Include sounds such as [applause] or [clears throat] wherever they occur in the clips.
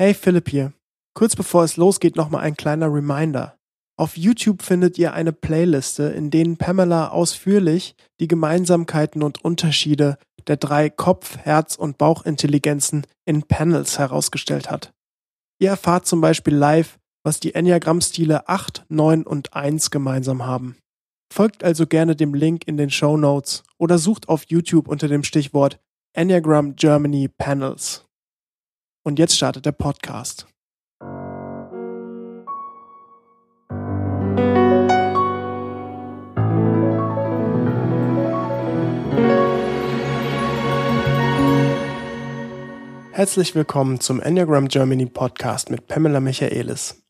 Hey Philipp hier. Kurz bevor es losgeht, nochmal ein kleiner Reminder. Auf YouTube findet ihr eine Playliste, in denen Pamela ausführlich die Gemeinsamkeiten und Unterschiede der drei Kopf-, Herz- und Bauchintelligenzen in Panels herausgestellt hat. Ihr erfahrt zum Beispiel live, was die Enneagramm-Stile 8, 9 und 1 gemeinsam haben. Folgt also gerne dem Link in den Show Notes oder sucht auf YouTube unter dem Stichwort Enneagram Germany Panels. Und jetzt startet der Podcast. Herzlich willkommen zum Enneagram Germany Podcast mit Pamela Michaelis.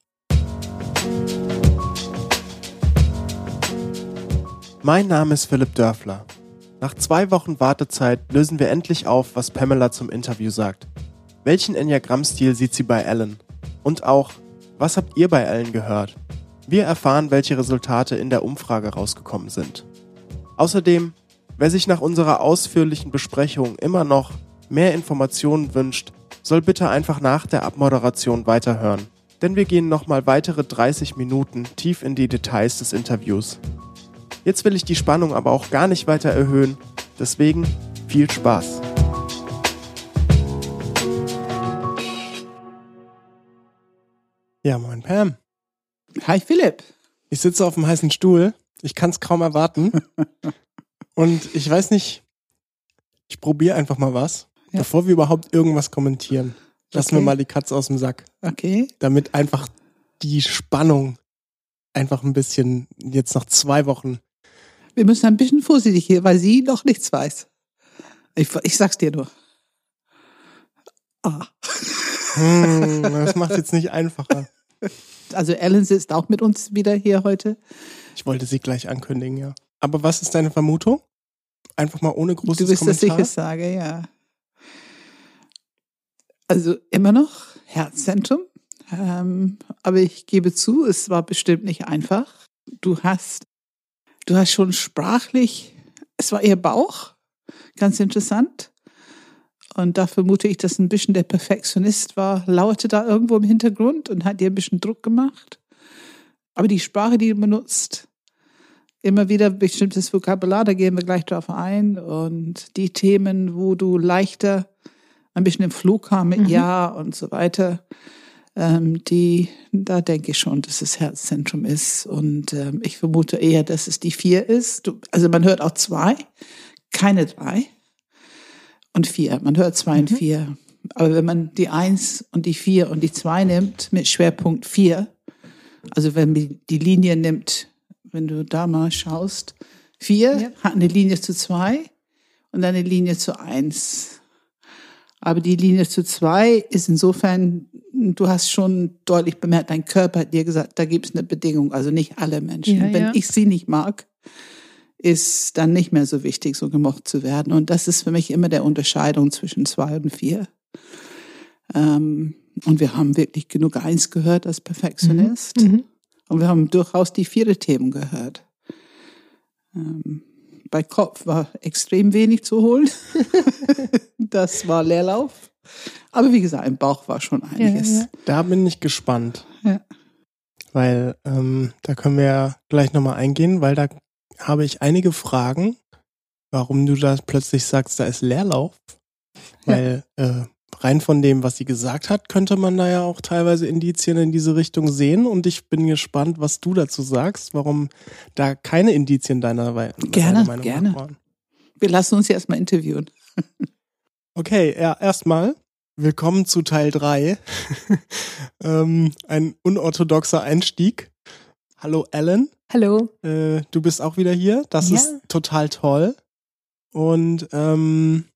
Mein Name ist Philipp Dörfler. Nach zwei Wochen Wartezeit lösen wir endlich auf, was Pamela zum Interview sagt. Welchen Enneagramm-Stil sieht sie bei Ellen? Und auch, was habt ihr bei Ellen gehört? Wir erfahren, welche Resultate in der Umfrage rausgekommen sind. Außerdem, wer sich nach unserer ausführlichen Besprechung immer noch mehr Informationen wünscht, soll bitte einfach nach der Abmoderation weiterhören. Denn wir gehen nochmal weitere 30 Minuten tief in die Details des Interviews. Jetzt will ich die Spannung aber auch gar nicht weiter erhöhen, deswegen viel Spaß. Ja, moin Pam. Hi Philipp. Ich sitze auf dem heißen Stuhl. Ich kann es kaum erwarten. [laughs] Und ich weiß nicht, ich probiere einfach mal was, ja. bevor wir überhaupt irgendwas kommentieren. Lassen okay. wir mal die Katze aus dem Sack. Okay. Damit einfach die Spannung einfach ein bisschen jetzt nach zwei Wochen. Wir müssen ein bisschen vorsichtig hier, weil sie noch nichts weiß. Ich, ich sag's dir nur. Ah. Hm, das macht jetzt nicht einfacher. Also Ellen sitzt auch mit uns wieder hier heute. Ich wollte sie gleich ankündigen, ja. Aber was ist deine Vermutung? Einfach mal ohne großes Du willst, Kommentar. dass ich es sage, ja. Also immer noch Herzzentrum. Ähm, aber ich gebe zu, es war bestimmt nicht einfach. Du hast, du hast schon sprachlich, es war eher Bauch, ganz interessant. Und da vermute ich, dass ein bisschen der Perfektionist war, lauerte da irgendwo im Hintergrund und hat dir ein bisschen Druck gemacht. Aber die Sprache, die du benutzt, immer wieder bestimmtes Vokabular, da gehen wir gleich drauf ein. Und die Themen, wo du leichter ein bisschen im Flug kam mit mhm. Ja und so weiter, ähm, die, da denke ich schon, dass es Herzzentrum ist. Und ähm, ich vermute eher, dass es die vier ist. Du, also man hört auch zwei, keine drei und vier. Man hört zwei mhm. und vier. Aber wenn man die eins und die vier und die zwei nimmt mit Schwerpunkt vier, also wenn man die Linie nimmt, wenn du da mal schaust, vier ja. hat eine Linie zu zwei und eine Linie zu eins. Aber die Linie zu zwei ist insofern, du hast schon deutlich bemerkt, dein Körper hat dir gesagt, da gibt es eine Bedingung, also nicht alle Menschen. Ja, wenn ja. ich sie nicht mag, ist dann nicht mehr so wichtig, so gemocht zu werden. Und das ist für mich immer der Unterscheidung zwischen zwei und vier. Ähm, und wir haben wirklich genug eins gehört als Perfektionist. Mhm. Mhm. Und wir haben durchaus die vierte Themen gehört. Ähm, bei Kopf war extrem wenig zu holen. [laughs] das war Leerlauf. Aber wie gesagt, im Bauch war schon einiges. Ja, ja. Da bin ich gespannt. Ja. Weil ähm, da können wir ja gleich nochmal eingehen, weil da habe ich einige Fragen, warum du da plötzlich sagst, da ist Leerlauf. Weil äh, rein von dem, was sie gesagt hat, könnte man da ja auch teilweise Indizien in diese Richtung sehen. Und ich bin gespannt, was du dazu sagst, warum da keine Indizien deiner, gerne, Meinung gerne. waren. Wir lassen uns erstmal interviewen. [laughs] okay, ja, erstmal. Willkommen zu Teil 3. [laughs] ähm, ein unorthodoxer Einstieg. Hallo Alan. Hallo. Äh, du bist auch wieder hier. Das ja. ist total toll. Und ähm,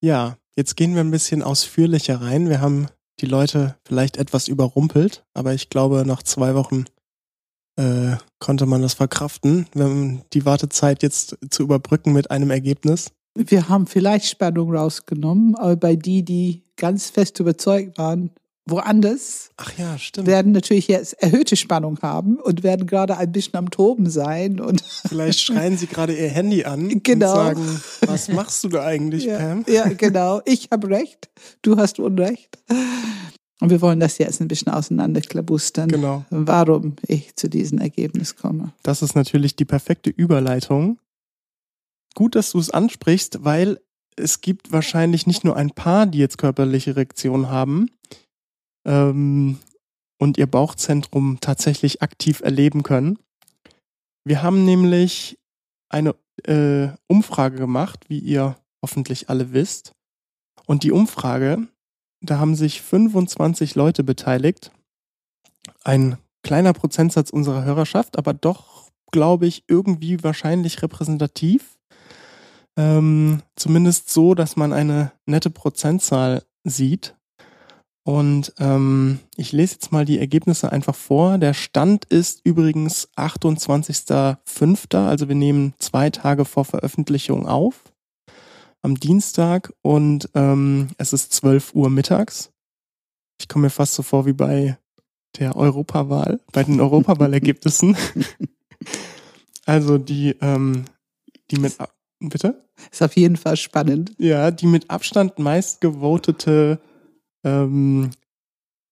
ja, jetzt gehen wir ein bisschen ausführlicher rein. Wir haben die Leute vielleicht etwas überrumpelt, aber ich glaube, nach zwei Wochen äh, konnte man das verkraften, wenn die Wartezeit jetzt zu überbrücken mit einem Ergebnis. Wir haben vielleicht Spannung rausgenommen, aber bei die, die ganz fest überzeugt waren, woanders Ach ja, stimmt. werden natürlich jetzt erhöhte Spannung haben und werden gerade ein bisschen am Toben sein. Und [laughs] Vielleicht schreien sie gerade ihr Handy an genau. und sagen, was machst du da eigentlich, ja, Pam? Ja, genau. Ich habe recht, du hast Unrecht. Und wir wollen das jetzt ein bisschen auseinanderklabustern, Genau. warum ich zu diesem Ergebnis komme. Das ist natürlich die perfekte Überleitung. Gut, dass du es ansprichst, weil es gibt wahrscheinlich nicht nur ein paar, die jetzt körperliche Reaktionen haben ähm, und ihr Bauchzentrum tatsächlich aktiv erleben können. Wir haben nämlich eine äh, Umfrage gemacht, wie ihr hoffentlich alle wisst. Und die Umfrage, da haben sich 25 Leute beteiligt. Ein kleiner Prozentsatz unserer Hörerschaft, aber doch, glaube ich, irgendwie wahrscheinlich repräsentativ. Ähm, zumindest so, dass man eine nette Prozentzahl sieht. Und ähm, ich lese jetzt mal die Ergebnisse einfach vor. Der Stand ist übrigens 28.05., also wir nehmen zwei Tage vor Veröffentlichung auf, am Dienstag und ähm, es ist 12 Uhr mittags. Ich komme mir fast so vor wie bei der Europawahl, bei den Europawahlergebnissen. [laughs] also die, ähm, die mit, bitte? Ist auf jeden Fall spannend. Ja, die mit Abstand meistgevotete, ähm,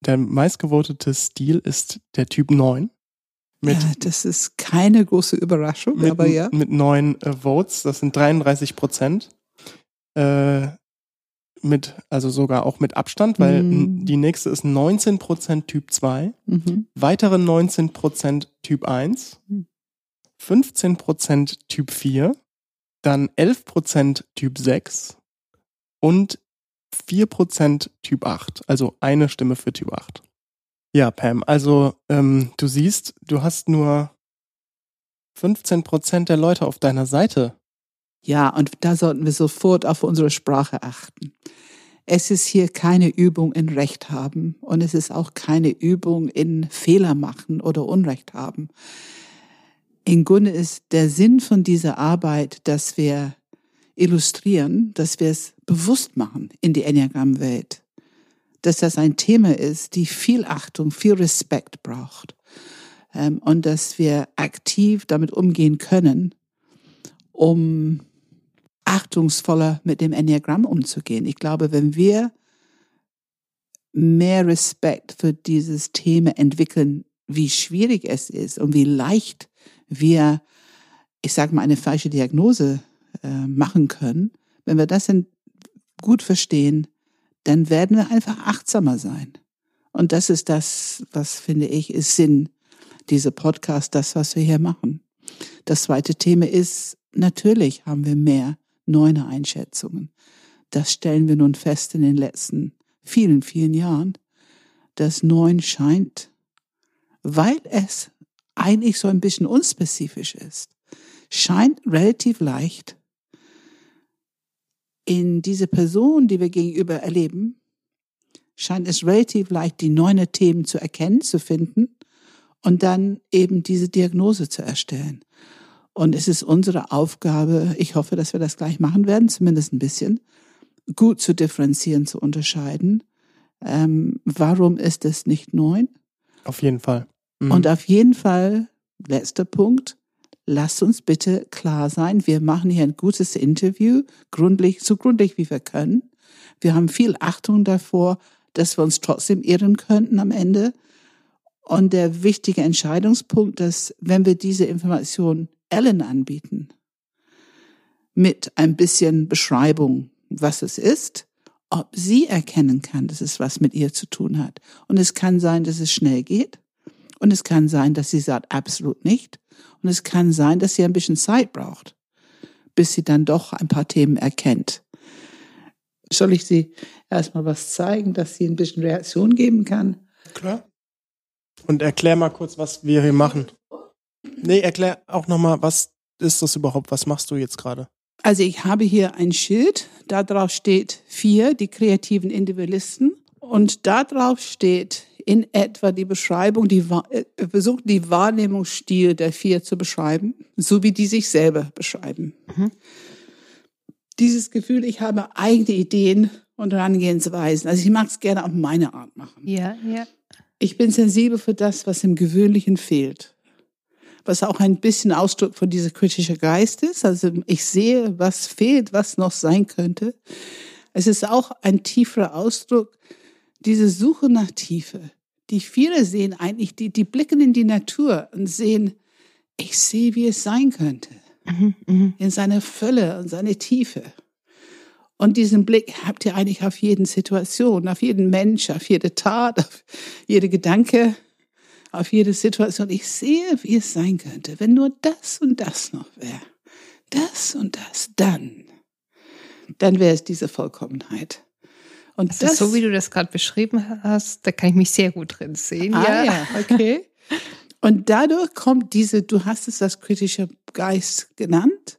der meistgevotete Stil ist der Typ 9. Mit, ja, das ist keine große Überraschung, mit, aber ja. mit neun äh, Votes, das sind 33 Prozent. Äh, mit, also sogar auch mit Abstand, weil Mhm. die nächste ist 19 Prozent Typ 2, Mhm. weitere 19 Prozent Typ 1, Hm. 15 Prozent Typ 4, dann 11 Prozent Typ 6 und 4 Prozent Typ 8, also eine Stimme für Typ 8. Ja, Pam, also ähm, du siehst, du hast nur 15 Prozent der Leute auf deiner Seite. Ja, und da sollten wir sofort auf unsere Sprache achten. Es ist hier keine Übung in Recht haben und es ist auch keine Übung in Fehler machen oder Unrecht haben. Im Grunde ist der Sinn von dieser Arbeit, dass wir illustrieren, dass wir es bewusst machen in die Enneagramm-Welt. Dass das ein Thema ist, die viel Achtung, viel Respekt braucht. Ähm, und dass wir aktiv damit umgehen können, um achtungsvoller mit dem Enneagramm umzugehen. Ich glaube, wenn wir mehr Respekt für dieses Thema entwickeln, wie schwierig es ist und wie leicht wir, ich sage mal, eine falsche Diagnose äh, machen können, wenn wir das in, gut verstehen, dann werden wir einfach achtsamer sein. Und das ist das, was finde ich, ist Sinn dieser Podcast, das, was wir hier machen. Das zweite Thema ist, natürlich haben wir mehr neune Einschätzungen. Das stellen wir nun fest in den letzten vielen, vielen Jahren. Das Neun scheint, weil es eigentlich so ein bisschen unspezifisch ist, scheint relativ leicht in diese Person, die wir gegenüber erleben, scheint es relativ leicht, die neune Themen zu erkennen, zu finden und dann eben diese Diagnose zu erstellen. Und es ist unsere Aufgabe, ich hoffe, dass wir das gleich machen werden, zumindest ein bisschen, gut zu differenzieren, zu unterscheiden. Ähm, warum ist es nicht neun? Auf jeden Fall. Mhm. Und auf jeden Fall, letzter Punkt, lasst uns bitte klar sein, wir machen hier ein gutes Interview, gründlich, so gründlich wie wir können. Wir haben viel Achtung davor, dass wir uns trotzdem irren könnten am Ende. Und der wichtige Entscheidungspunkt ist, wenn wir diese Information Ellen anbieten, mit ein bisschen Beschreibung, was es ist, ob sie erkennen kann, dass es was mit ihr zu tun hat. Und es kann sein, dass es schnell geht. Und es kann sein, dass sie sagt, absolut nicht. Und es kann sein, dass sie ein bisschen Zeit braucht, bis sie dann doch ein paar Themen erkennt. Soll ich sie erstmal was zeigen, dass sie ein bisschen Reaktion geben kann? Klar. Und erklär mal kurz, was wir hier machen. Nee, erklär auch nochmal, was ist das überhaupt? Was machst du jetzt gerade? Also ich habe hier ein Schild, da drauf steht vier, die kreativen Individualisten. Und da drauf steht in etwa die Beschreibung, die äh, versucht die Wahrnehmungsstil der vier zu beschreiben, so wie die sich selber beschreiben. Mhm. Dieses Gefühl, ich habe eigene Ideen und Herangehensweisen. Also ich mag es gerne auf meine Art machen. Ja, ja. Ich bin sensibel für das, was im Gewöhnlichen fehlt. Was auch ein bisschen Ausdruck von dieser kritische Geist ist. Also ich sehe, was fehlt, was noch sein könnte. Es ist auch ein tieferer Ausdruck diese Suche nach Tiefe. Die viele sehen eigentlich, die, die blicken in die Natur und sehen, ich sehe, wie es sein könnte. Mhm, mhm. In seiner Fülle und seine Tiefe. Und diesen Blick habt ihr eigentlich auf jeden Situation, auf jeden Mensch, auf jede Tat, auf jede Gedanke, auf jede Situation. Ich sehe, wie es sein könnte, wenn nur das und das noch wäre. Das und das, dann. Dann wäre es diese Vollkommenheit. Und Das, das, ist so, wie du das gerade beschrieben hast, da kann ich mich sehr gut drin sehen. Ah, ja. okay. Und dadurch kommt diese, du hast es das kritische Geist genannt,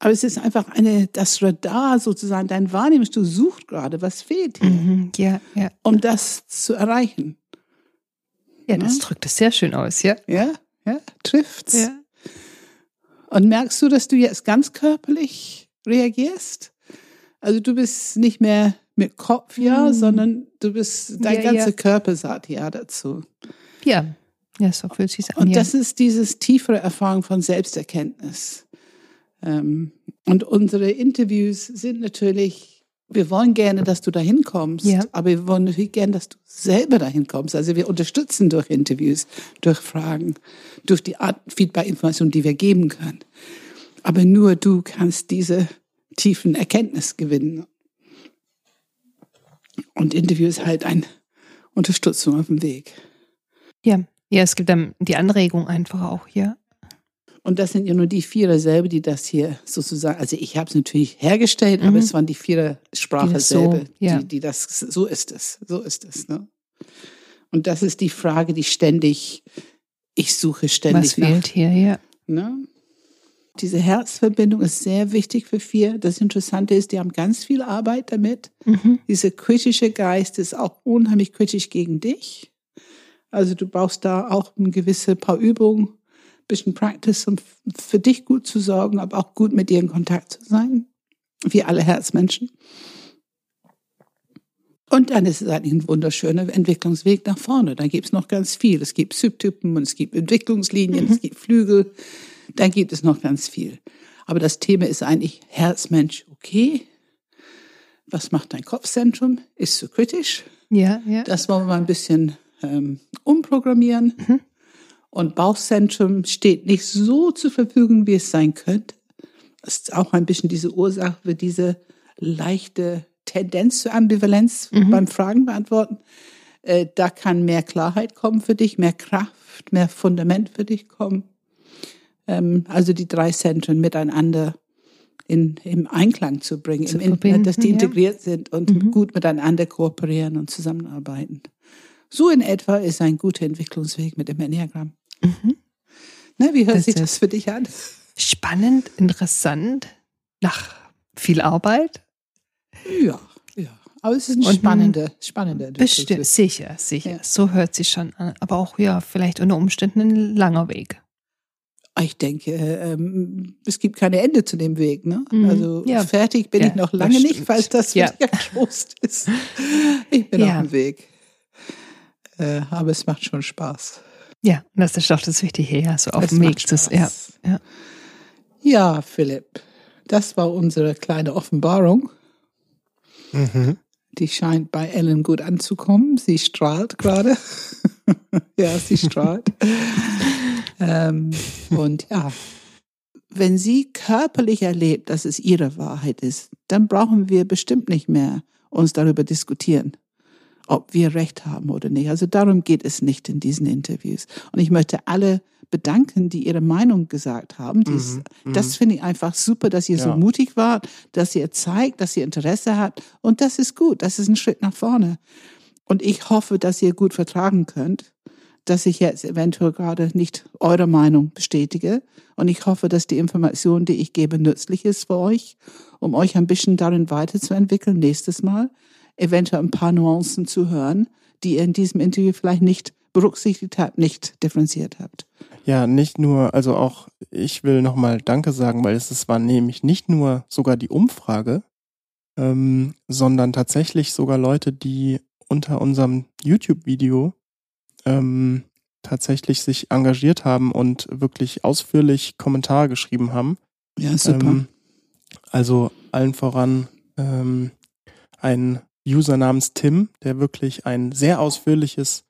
aber es ist einfach eine, das Radar sozusagen, dein Wahrnehmung, du suchst gerade, was fehlt hier, Mhm, ja, ja. um das zu erreichen. Ja, das Ja. drückt es sehr schön aus, ja. Ja, ja, trifft's. Ja. Und merkst du, dass du jetzt ganz körperlich reagierst? Also du bist nicht mehr mit Kopf ja, Hm. sondern du bist, dein Ja, ganzer ja. Körper sagt ja dazu. Ja, ja so fühlt sich an. Und ja. das ist dieses tiefere Erfahrung von Selbsterkenntnis. Ähm, und unsere Interviews sind natürlich, wir wollen gerne, dass du dahin kommst, Ja. aber wir wollen natürlich gerne, dass du selber dahin kommst. Also wir unterstützen durch Interviews, durch Fragen, durch die Art Feedback-Information, die wir geben können. Aber nur du kannst diese tiefen Erkenntnis gewinnen. Und Interview ist halt eine Unterstützung auf dem Weg. ja. ja, es gibt dann die Anregung einfach auch hier. Und das sind ja nur die Vierer selber, die das hier sozusagen, also ich habe es natürlich hergestellt, aber Mhm. es waren die Vierer Sprache Die das so, selber, ja. die, die das, so ist es, so ist es. Ne? Und das ist die Frage, die ständig, ich suche Was ständig nach. fehlt hier, ja. Ne? Diese Herzverbindung ist sehr wichtig für vier. Das Interessante ist, die haben ganz viel Arbeit damit. Mhm. Dieser kritische Geist ist auch unheimlich kritisch gegen dich. Also du brauchst da auch eine gewisse paar Übungen, bisschen Practice, um für dich gut zu sorgen, aber auch gut mit dir in Kontakt zu sein. Wie alle Herzmenschen. Und dann ist es eigentlich ein wunderschöner Entwicklungsweg nach vorne. Da gibt es noch ganz viel. Es gibt Subtypen und es gibt Entwicklungslinien, es gibt Flügel. Dann gibt es noch ganz viel. Aber das Thema ist eigentlich Herzmensch, okay. Was macht dein Kopfzentrum? Ist zu kritisch. Ja, ja. Das wollen wir mal ein bisschen ähm, umprogrammieren. Und Bauchzentrum steht nicht so zur Verfügung, wie es sein könnte. Das ist auch ein bisschen diese Ursache für diese leichte Tendenz zur Ambivalenz beim Fragen beantworten. Äh, da kann mehr Klarheit kommen für dich, mehr Kraft, mehr Fundament für dich kommen. Ähm, also die drei Zentren miteinander in, im Einklang zu bringen, Zu in, dass die ja. integriert sind und gut miteinander kooperieren und zusammenarbeiten. So in etwa ist ein guter Entwicklungsweg mit dem Enneagramm. Ne, wie hört Das sich das für dich an? Spannend, interessant, nach viel Arbeit. Ja, ja. Aber es ist ein Und spannender, spannender Bestimmt, Entwicklungsweg. sicher, sicher. Ja. So hört sich schon an. Aber auch, ja, vielleicht unter Umständen ein langer Weg. Ich denke, ähm, es gibt keine Ende zu dem Weg. Ne? Mhm. Also Ja. fertig bin Ja, ich noch das lange nicht, falls das für Ja. dich ein Trost ist. Ich bin Ja. auf dem Weg. Äh, aber es macht schon Spaß. Ja, und das ist doch das Wichtige, ja, so auf dem Weg zu ja, ja. Ja, Philipp, das war unsere kleine Offenbarung. Mhm. Die scheint bei Ellen gut anzukommen. Sie strahlt gerade. [laughs] ja, sie strahlt. Ähm, [laughs] und ja, wenn sie körperlich erlebt, dass es ihre Wahrheit ist, dann brauchen wir bestimmt nicht mehr uns darüber diskutieren, ob wir recht haben oder nicht. Also darum geht es nicht in diesen Interviews. Und ich möchte alle bedanken, die ihre Meinung gesagt haben. Dies, Das finde ich einfach super, dass ihr so Ja. mutig wart, dass ihr zeigt, dass ihr Interesse habt. Und das ist gut. Das ist ein Schritt nach vorne. Und ich hoffe, dass ihr gut vertragen könnt, dass ich jetzt eventuell gerade nicht eure Meinung bestätige. Und ich hoffe, dass die Information, die ich gebe, nützlich ist für euch, um euch ein bisschen darin weiterzuentwickeln nächstes Mal. Eventuell ein paar Nuancen zu hören, die ihr in diesem Interview vielleicht nicht berücksichtigt habt, nicht differenziert habt. Ja, nicht nur, also auch ich will nochmal Danke sagen, weil es, war nämlich nicht nur sogar die Umfrage, ähm, sondern tatsächlich sogar Leute, die unter unserem YouTube-Video ähm, tatsächlich sich engagiert haben und wirklich ausführlich Kommentare geschrieben haben. Ja, super. Ähm, also allen voran ähm, ein User namens Tim, der wirklich ein sehr ausführliches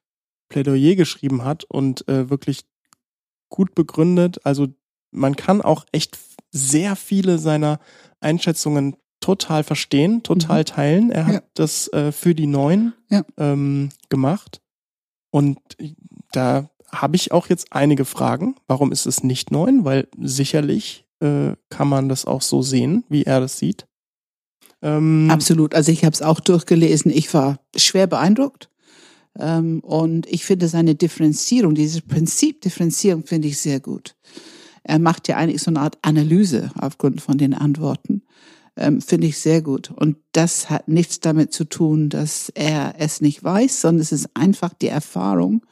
Plädoyer geschrieben hat und äh, wirklich gut begründet. Also man kann auch echt sehr viele seiner Einschätzungen total verstehen, total mhm. teilen. Er hat ja. das äh, für die Neuen ja. ähm, gemacht. Und da habe ich auch jetzt einige Fragen. Warum ist es nicht neun? Weil sicherlich äh, kann man das auch so sehen, wie er das sieht. Ähm, Absolut. Also ich habe es auch durchgelesen. Ich war schwer beeindruckt. Ähm, und ich finde seine Differenzierung, dieses Prinzip Differenzierung finde ich sehr gut. Er macht ja eigentlich so eine Art Analyse aufgrund von den Antworten. Ähm, finde ich sehr gut. Und das hat nichts damit zu tun, dass er es nicht weiß, sondern es ist einfach die Erfahrung.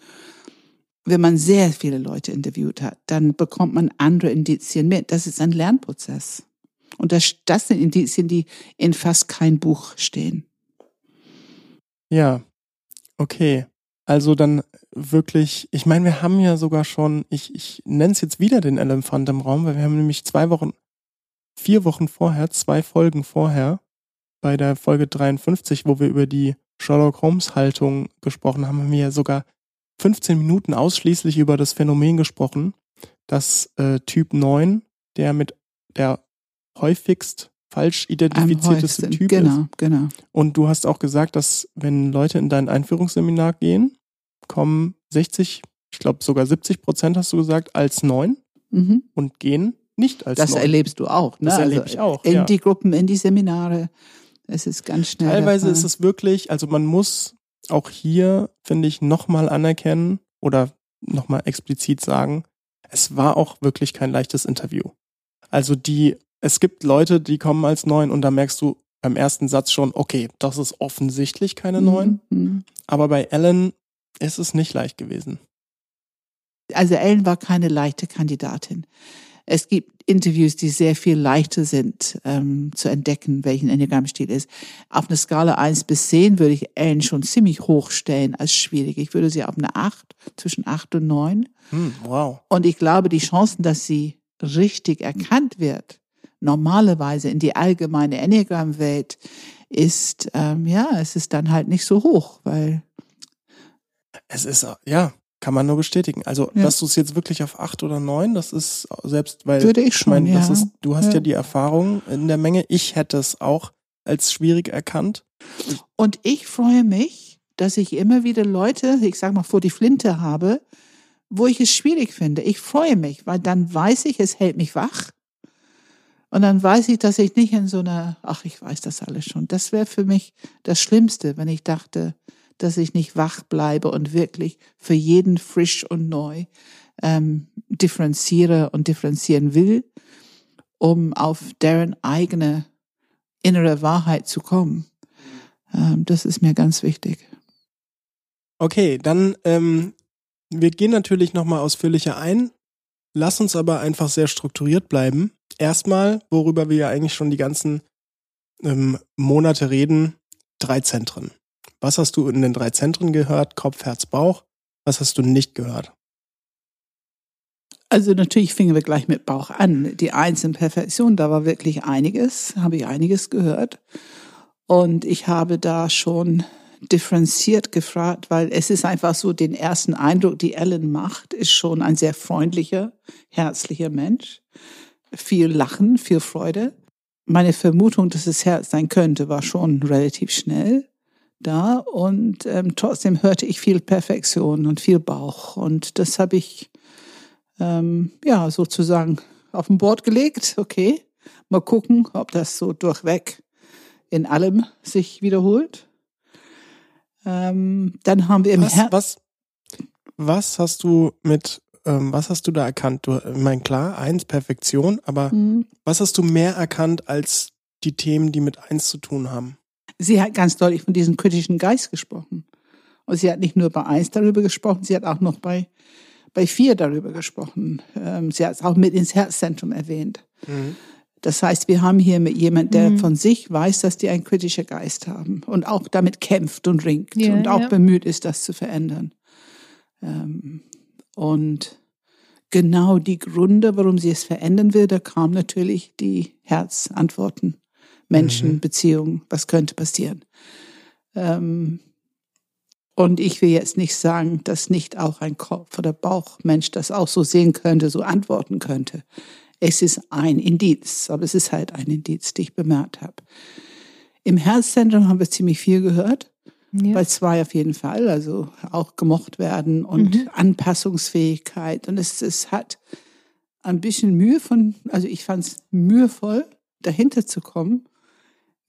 Wenn man sehr viele Leute interviewt hat, dann bekommt man andere Indizien mit. Das ist ein Lernprozess. Und das, das sind Indizien, die in fast kein Buch stehen. Ja, okay. Also dann wirklich, ich meine, wir haben ja sogar schon, ich, ich nenne es jetzt wieder den Elefant im Raum, weil wir haben nämlich zwei Wochen, vier Wochen vorher, zwei Folgen vorher, bei der Folge 53, wo wir über die Sherlock Holmes Haltung gesprochen haben, haben wir ja sogar 15 Minuten ausschließlich über das Phänomen gesprochen, dass äh, Typ 9, der mit der häufigst falsch identifizierteste Typ genau, ist. Genau, genau. Und du hast auch gesagt, dass wenn Leute in dein Einführungsseminar gehen, kommen 60, ich glaube sogar 70 Prozent hast du gesagt, als neun mhm. und gehen nicht als Das 9. erlebst du auch. Ne? Das erlebe also ich auch. In ja. die Gruppen, in die Seminare. Es ist ganz schnell. Teilweise ist es wirklich, also man muss auch hier, finde ich, nochmal anerkennen oder nochmal explizit sagen, es war auch wirklich kein leichtes Interview. Also die es gibt Leute, die kommen als neun und da merkst du beim ersten Satz schon, okay, das ist offensichtlich keine mhm, neun. Mhm. Aber bei Ellen ist es nicht leicht gewesen. Also Ellen war keine leichte Kandidatin. Es gibt Interviews, die sehr viel leichter sind ähm, zu entdecken, welchen Enneagrammstil ist. Auf einer Skala eins bis zehn würde ich Ellen schon ziemlich hoch stellen als schwierig. Ich würde sie auf eine acht zwischen acht und neun. Hm, wow. Und ich glaube, die Chancen, dass sie richtig erkannt wird, normalerweise in die allgemeine Enneagram-Welt ist, ähm, ja, es ist dann halt nicht so hoch, weil. Es ist, ja, kann man nur bestätigen. Also, ja. dass du es jetzt wirklich auf acht oder neun, das ist selbst, weil. Würde ich schon, ich mein, ja. Ist, du hast ja. ja die Erfahrung in der Menge. Ich hätte es auch als schwierig erkannt. Und ich freue mich, dass ich immer wieder Leute, ich sag mal, vor die Flinte habe, wo ich es schwierig finde. Ich freue mich, weil dann weiß ich, es hält mich wach. Und dann weiß ich, dass ich nicht in so einer, ach, ich weiß das alles schon. Das wäre für mich das Schlimmste, wenn ich dachte, dass ich nicht wach bleibe und wirklich für jeden frisch und neu ähm, differenziere und differenzieren will, um auf deren eigene innere Wahrheit zu kommen. Ähm, das ist mir ganz wichtig. Okay, dann ähm, wir gehen natürlich nochmal ausführlicher ein. Lass uns aber einfach sehr strukturiert bleiben erstmal, worüber wir ja eigentlich schon die ganzen ähm, Monate reden, drei Zentren. Was hast du in den drei Zentren gehört? Kopf, Herz, Bauch. Was hast du nicht gehört? Also natürlich fingen wir gleich mit Bauch an. Die Eins in Perfektion, da war wirklich einiges, habe ich einiges gehört. Und ich habe da schon differenziert gefragt, weil es ist einfach so, den ersten Eindruck, die Ellen macht, ist schon ein sehr freundlicher, herzlicher Mensch viel Lachen, viel Freude. Meine Vermutung, dass es Herz sein könnte, war schon relativ schnell da und ähm, trotzdem hörte ich viel Perfektion und viel Bauch und das habe ich ähm, ja sozusagen auf ein Board gelegt. Okay, mal gucken, ob das so durchweg in allem sich wiederholt. Ähm, dann haben wir im was, was, was hast du mit ähm, was hast du da erkannt? Du, ich meine, klar, eins, Perfektion, aber mhm. was hast du mehr erkannt als die Themen, die mit eins zu tun haben? Sie hat ganz deutlich von diesem kritischen Geist gesprochen. Und sie hat nicht nur bei eins darüber gesprochen, sie hat auch noch bei, bei vier darüber gesprochen. Ähm, sie hat es auch mit ins Herzzentrum erwähnt. Mhm. Das heißt, wir haben hier mit jemand, der mhm. von sich weiß, dass die einen kritischen Geist haben und auch damit kämpft und ringt ja, und auch ja. bemüht ist, das zu verändern. Ähm, und genau die Gründe, warum sie es verändern will, da kamen natürlich die Herzantworten. Menschen, mhm. Beziehungen, was könnte passieren. Ähm, und ich will jetzt nicht sagen, dass nicht auch ein Kopf- oder Bauchmensch das auch so sehen könnte, so antworten könnte. Es ist ein Indiz, aber es ist halt ein Indiz, den ich bemerkt habe. Im Herzzentrum haben wir ziemlich viel gehört. Ja. Bei zwei auf jeden Fall, also auch gemocht werden und mhm. Anpassungsfähigkeit. Und es, es hat ein bisschen Mühe von, also ich fand es mühevoll, dahinter zu kommen,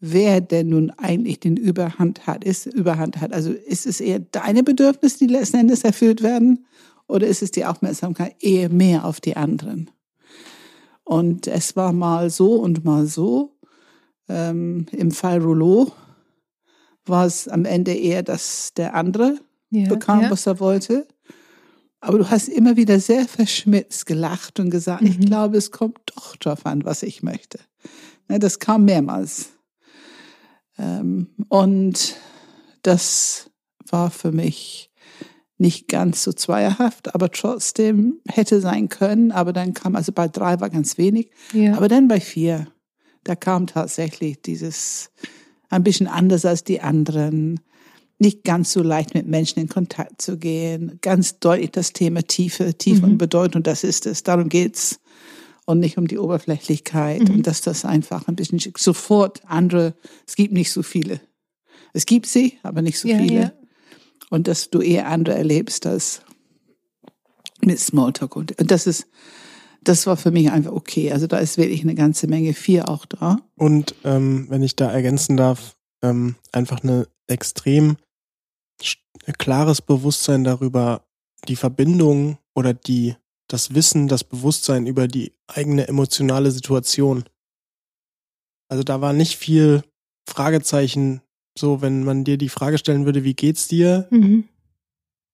wer denn nun eigentlich den Überhand hat, ist Überhand hat. Also ist es eher deine Bedürfnisse, die letzten Endes erfüllt werden, oder ist es die Aufmerksamkeit eher mehr auf die anderen? Und es war mal so und mal so. Ähm, Im Fall Rouleau war es am Ende eher, dass der andere ja, bekam, ja. was er wollte. Aber du hast immer wieder sehr verschmitzt gelacht und gesagt, mhm. ich glaube, es kommt doch drauf an, was ich möchte. Ne, das kam mehrmals. Ähm, und das war für mich nicht ganz so zweierhaft, aber trotzdem hätte sein können. Aber dann kam, also bei drei war ganz wenig. Ja. Aber dann bei vier, da kam tatsächlich dieses ein bisschen anders als die anderen, nicht ganz so leicht mit Menschen in Kontakt zu gehen, ganz deutlich das Thema Tiefe, Tiefe mhm. und Bedeutung, das ist es, darum geht's und nicht um die Oberflächlichkeit mhm. und dass das einfach ein bisschen sofort andere, es gibt nicht so viele. Es gibt sie, aber nicht so ja, viele. Ja. Und dass du eher andere erlebst als mit Smalltalk. Und, und das ist, das war für mich einfach okay. Also da ist wirklich eine ganze Menge vier auch da. Und ähm, wenn ich da ergänzen darf, ähm, einfach eine extrem klares Bewusstsein darüber, die Verbindung oder die, das Wissen, das Bewusstsein über die eigene emotionale Situation. Also da war nicht viel Fragezeichen. So, wenn man dir die Frage stellen würde, wie geht's dir? Mhm.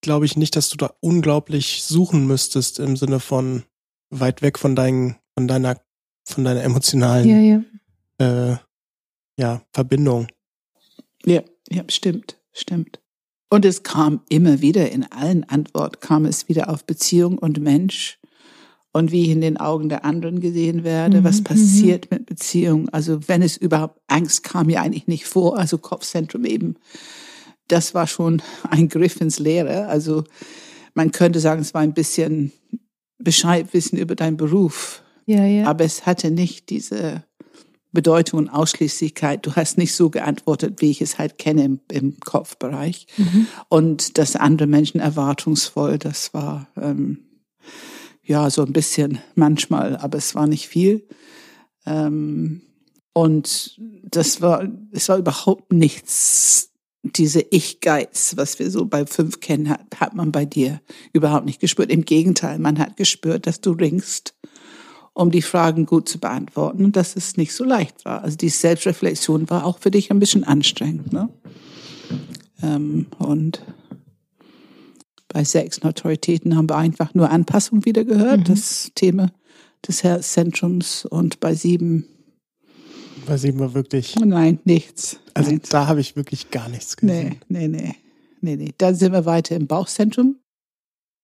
Glaube ich nicht, dass du da unglaublich suchen müsstest im Sinne von, weit weg von deinen, von deiner, von deiner emotionalen ja, ja. Äh, ja, Verbindung. Ja, ja, stimmt, stimmt. Und es kam immer wieder in allen Antworten kam es wieder auf Beziehung und Mensch und wie ich in den Augen der anderen gesehen werde, mhm. was passiert mhm. mit Beziehung. Also wenn es überhaupt Angst kam ja eigentlich nicht vor, also Kopfzentrum eben. Das war schon [laughs] ein Griff ins Leere. Also man könnte sagen, es war ein bisschen Bescheid wissen über deinen Beruf. Ja, ja. Aber es hatte nicht diese Bedeutung und Ausschließlichkeit. Du hast nicht so geantwortet, wie ich es halt kenne im, im Kopfbereich. Mhm. Und das andere Menschen erwartungsvoll, das war ähm, ja so ein bisschen manchmal, aber es war nicht viel. Ähm, und das war, es war überhaupt nichts diese Ich-Geiz, was wir so bei fünf kennen, hat, hat man bei dir überhaupt nicht gespürt. Im Gegenteil, man hat gespürt, dass du ringst, um die Fragen gut zu beantworten und dass es nicht so leicht war. Also die Selbstreflexion war auch für dich ein bisschen anstrengend. Ne? Ähm, und bei sechs Autoritäten haben wir einfach nur Anpassung wieder gehört, mhm. das Thema des Herzzentrums. Und bei sieben bei sieben war wirklich. Nein, nichts. Also Nein. da habe ich wirklich gar nichts gesehen. Nee, nee, nee. Nee, nee. Dann sind wir weiter im Bauchzentrum.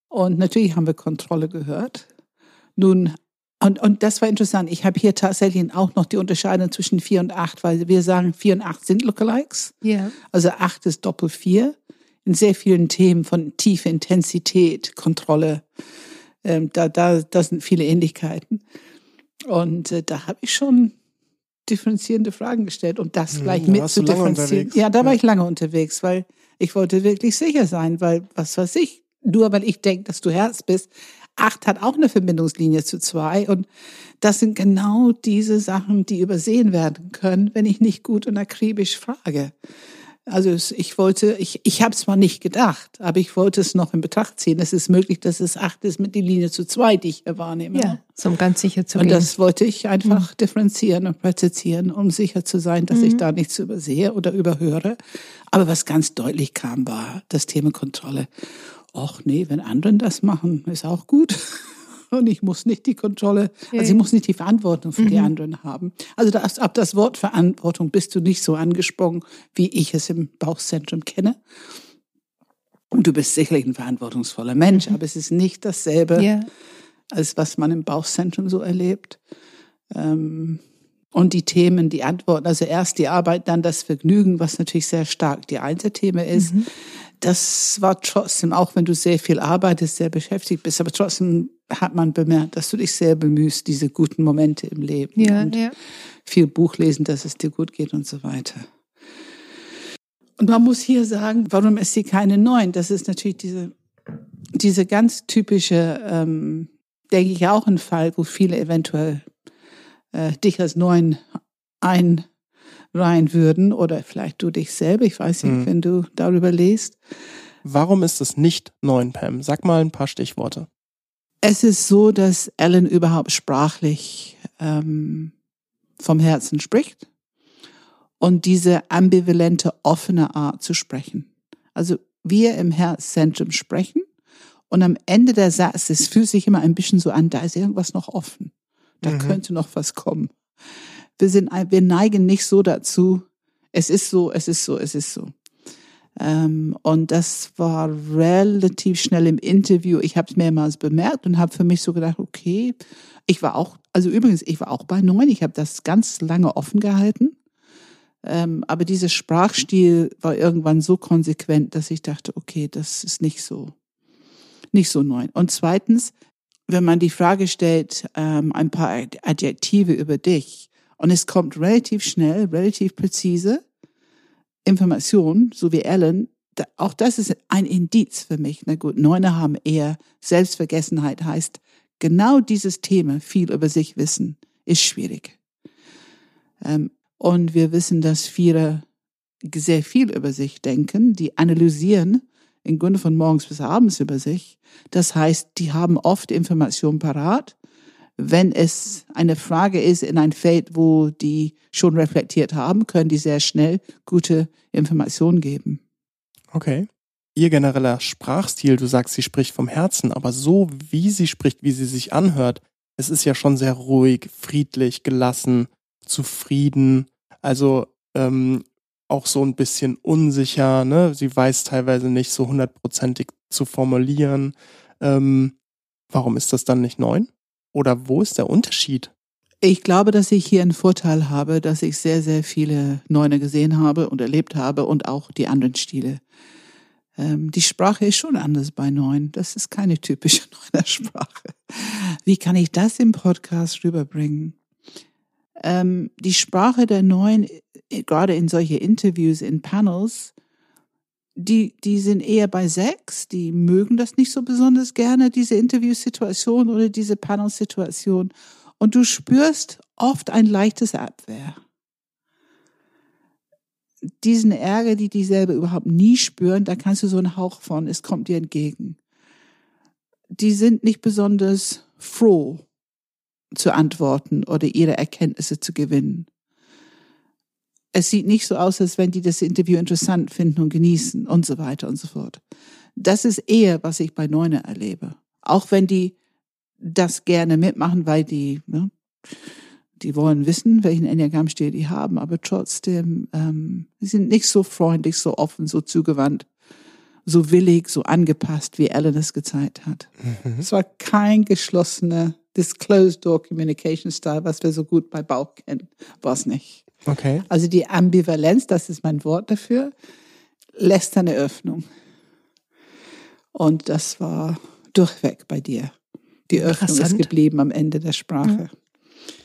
Und natürlich haben wir Kontrolle gehört. Nun, und, und das war interessant. Ich habe hier tatsächlich auch noch die Unterscheidung zwischen vier und acht, weil wir sagen, vier und acht sind Lookalikes. Ja. Also acht ist Doppel vier. In sehr vielen Themen von tiefe Intensität, Kontrolle. Ähm, da, da, da sind viele Ähnlichkeiten. Und äh, da habe ich schon differenzierende Fragen gestellt und das hm, gleich mit zu differenzieren. Ja, da war ich lange unterwegs, weil ich wollte wirklich sicher sein, weil was weiß ich, nur weil ich denke, dass du Herz bist, acht hat auch eine Verbindungslinie zu zwei und das sind genau diese Sachen, die übersehen werden können, wenn ich nicht gut und akribisch frage. Also ich wollte, ich, ich habe es zwar nicht gedacht, aber ich wollte es noch in Betracht ziehen. Es ist möglich, dass es acht ist mit die Linie zu zwei, die ich wahrnehme. Ja, um ganz sicher zu Und gehen. das wollte ich einfach mhm. differenzieren und präzisieren, um sicher zu sein, dass mhm. ich da nichts übersehe oder überhöre. Aber was ganz deutlich kam, war das Thema Kontrolle. Och nee, wenn anderen das machen, ist auch gut. [laughs] und ich muss nicht die Kontrolle, also ich muss nicht die Verantwortung für mhm. die anderen haben. Also das, ab das Wort Verantwortung bist du nicht so angesprungen, wie ich es im Bauchzentrum kenne. Und du bist sicherlich ein verantwortungsvoller Mensch, mhm. aber es ist nicht dasselbe, yeah. als was man im Bauchzentrum so erlebt. Ähm, Und die Themen, die Antworten, also erst die Arbeit, dann das Vergnügen, was natürlich sehr stark die Einzelthema ist. Mhm. Das war trotzdem, auch wenn du sehr viel arbeitest, sehr beschäftigt bist, aber trotzdem hat man bemerkt, dass du dich sehr bemühst, diese guten Momente im Leben ja, und ja. viel Buch lesen, dass es dir gut geht und so weiter. Und man muss hier sagen, warum ist sie keine neun? Das ist natürlich diese, diese ganz typische, ähm, denke ich, auch ein Fall, wo viele eventuell äh, dich als neun einreihen würden oder vielleicht du dich selber, ich weiß nicht, hm. wenn du darüber liest. Warum ist es nicht neun, Pam? Sag mal ein paar Stichworte. Es ist so, dass Ellen überhaupt sprachlich ähm, vom Herzen spricht und diese ambivalente, offene Art zu sprechen. Also wir im Herzzentrum sprechen und am Ende der Satz, es fühlt sich immer ein bisschen so an, da ist irgendwas noch offen. Da mhm. könnte noch was kommen. Wir sind, wir neigen nicht so dazu. Es ist so, es ist so, es ist so. Ähm, und das war relativ schnell im Interview. Ich habe es mehrmals bemerkt und habe für mich so gedacht, okay, ich war auch, also übrigens, ich war auch bei neun. Ich habe das ganz lange offen gehalten. Ähm, aber dieser Sprachstil war irgendwann so konsequent, dass ich dachte, okay, das ist nicht so, nicht so neu. Und zweitens, wenn man die Frage stellt, ähm, ein paar Adjektive über dich und es kommt relativ schnell, relativ präzise Information, so wie Ellen, auch das ist ein Indiz für mich. Na gut, Neune haben eher Selbstvergessenheit, heißt genau dieses Thema, viel über sich wissen, ist schwierig. Ähm, und wir wissen, dass viele sehr viel über sich denken, die analysieren im Grunde von morgens bis abends über sich. Das heißt, die haben oft Informationen parat. Wenn es eine Frage ist in ein Feld, wo die schon reflektiert haben, können die sehr schnell gute Informationen geben. Okay. Ihr genereller Sprachstil, du sagst, sie spricht vom Herzen, aber so wie sie spricht, wie sie sich anhört, es ist ja schon sehr ruhig, friedlich, gelassen, zufrieden. Also ähm, auch so ein bisschen unsicher, ne? Sie weiß teilweise nicht so hundertprozentig zu formulieren. Ähm, warum ist das dann nicht neun? Oder wo ist der Unterschied? Ich glaube, dass ich hier einen Vorteil habe, dass ich sehr, sehr viele Neune gesehen habe und erlebt habe und auch die anderen Stile. Ähm, die Sprache ist schon anders bei Neun. Das ist keine typische [laughs] Neuner Sprache. Wie kann ich das im Podcast rüberbringen? Ähm, die Sprache der Neuen gerade in solche Interviews, in Panels, die, die sind eher bei sechs, die mögen das nicht so besonders gerne, diese Interviewsituation oder diese Panelsituation. Und du spürst oft ein leichtes Abwehr. Diesen Ärger, die die selber überhaupt nie spüren, da kannst du so einen Hauch von, es kommt dir entgegen. Die sind nicht besonders froh zu antworten oder ihre Erkenntnisse zu gewinnen es sieht nicht so aus, als wenn die das Interview interessant finden und genießen und so weiter und so fort. Das ist eher, was ich bei Neune erlebe. Auch wenn die das gerne mitmachen, weil die, ne, die wollen wissen, welchen Enneagramm-Stil die haben, aber trotzdem, ähm, sie sind nicht so freundlich, so offen, so zugewandt, so willig, so angepasst, wie Ellen es gezeigt hat. Mhm. Es war kein geschlossener, disclosed door communication style, was wir so gut bei Bauch kennen, war es nicht. Okay. Also die Ambivalenz, das ist mein Wort dafür, lässt eine Öffnung. Und das war durchweg bei dir. Die Öffnung ist geblieben am Ende der Sprache.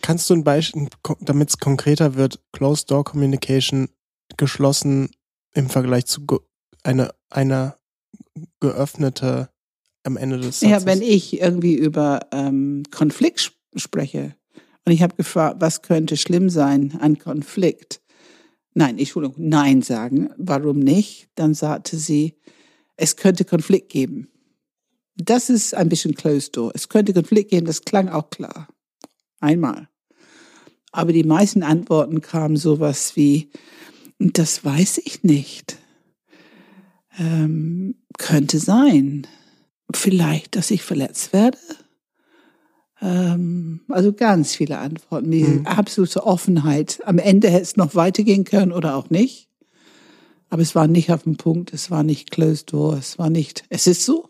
Kannst du ein Beispiel, damit es konkreter wird, Closed Door Communication geschlossen im Vergleich zu einer, einer geöffnete am Ende des Satzes? Ja, wenn ich irgendwie über ähm, Konflikt spreche, und ich habe gefragt, was könnte schlimm sein an Konflikt? Nein, Entschuldigung, nein sagen. Warum nicht? Dann sagte sie, es könnte Konflikt geben. Das ist ein bisschen closed door. Es könnte Konflikt geben, das klang auch klar. Einmal. Aber die meisten Antworten kamen sowas wie, das weiß ich nicht. Ähm, könnte sein. Vielleicht, dass ich verletzt werde. Ähm, also ganz viele Antworten, die mhm. absolute Offenheit. Am Ende hätte es noch weitergehen können oder auch nicht. Aber es war nicht auf dem Punkt, es war nicht closed door, es war nicht, es ist so,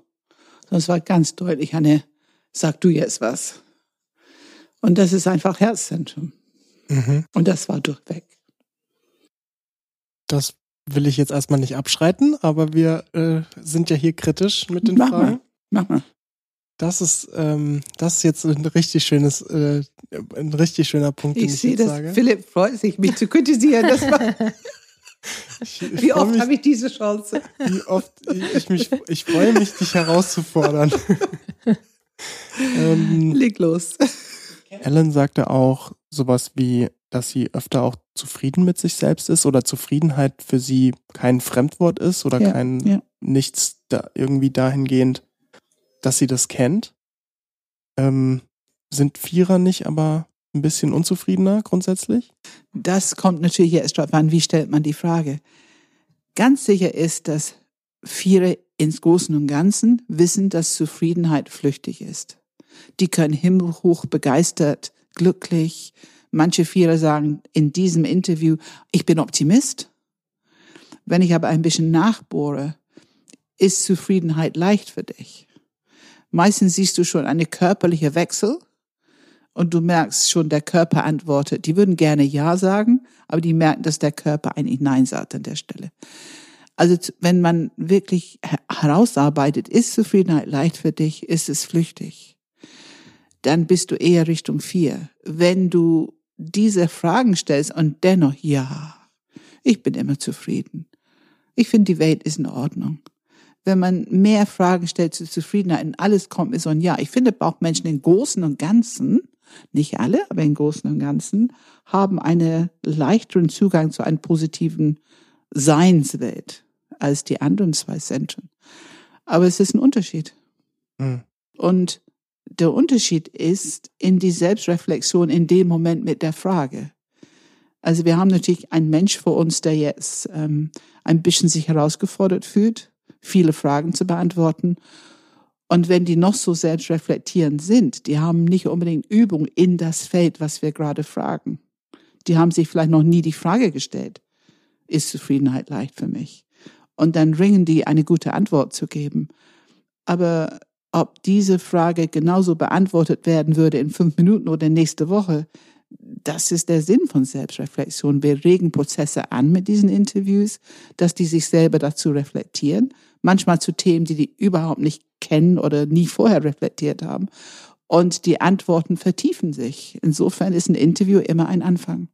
sondern es war ganz deutlich eine, sag du jetzt was. Und das ist einfach Herzzentrum. Mhm. Und das war durchweg. Das will ich jetzt erstmal nicht abschreiten, aber wir äh, sind ja hier kritisch mit den Mach Fragen. mal. Mach mal. Das ist, ähm, das ist jetzt ein richtig schönes, äh, ein richtig schöner Punkt, den Ich ich, sehe, jetzt dass sage. Philipp freut sich, mich zu kritisieren. Das war, [laughs] Ich, ich wie oft habe ich diese Chance? wie oft ich, ich mich, ich freue mich, dich herauszufordern. [laughs] ähm, Leg los. Ellen sagte auch sowas wie, dass sie öfter auch zufrieden mit sich selbst ist oder Zufriedenheit für sie kein Fremdwort ist oder Ja, kein ja. nichts da irgendwie dahingehend, dass sie das kennt. Ähm, sind Vierer nicht aber ein bisschen unzufriedener grundsätzlich? Das kommt natürlich jetzt drauf an, wie stellt man die Frage. Ganz sicher ist, dass viele ins Großen und Ganzen wissen, dass Zufriedenheit flüchtig ist. Die können himmelhoch begeistert, glücklich. Manche Vierer sagen in diesem Interview, ich bin Optimist. Wenn ich aber ein bisschen nachbohre, ist Zufriedenheit leicht für dich. Meistens siehst du schon eine körperliche Wechsel und du merkst schon, der Körper antwortet. Die würden gerne Ja sagen, aber die merken, dass der Körper eigentlich Nein sagt an der Stelle. Also wenn man wirklich her- herausarbeitet, ist Zufriedenheit leicht für dich, ist es flüchtig, dann bist du eher Richtung vier. Wenn du diese Fragen stellst und dennoch Ja, ich bin immer zufrieden. Ich finde, die Welt ist in Ordnung. Wenn man mehr Fragen stellt zu Zufriedenheit und alles kommt mit so ein Ja. Ich finde, auch Menschen im Großen und Ganzen, nicht alle, aber im Großen und Ganzen, haben einen leichteren Zugang zu einer positiven Seinswelt als die anderen zwei Zentren. Aber es ist ein Unterschied. Hm. Und der Unterschied ist in die Selbstreflexion in dem Moment mit der Frage. Also wir haben natürlich einen Mensch vor uns, der jetzt ähm, ein bisschen sich herausgefordert fühlt, viele Fragen zu beantworten. Und wenn die noch so selbstreflektierend sind, die haben nicht unbedingt Übung in das Feld, was wir gerade fragen. Die haben sich vielleicht noch nie die Frage gestellt, ist Zufriedenheit leicht für mich? Und dann ringen die, eine gute Antwort zu geben. Aber ob diese Frage genauso beantwortet werden würde in fünf Minuten oder nächste Woche, das ist der Sinn von Selbstreflexion. Wir regen Prozesse an mit diesen Interviews, dass die sich selber dazu reflektieren, manchmal zu Themen, die die überhaupt nicht kennen oder nie vorher reflektiert haben. Und die Antworten vertiefen sich. Insofern ist ein Interview immer ein Anfang.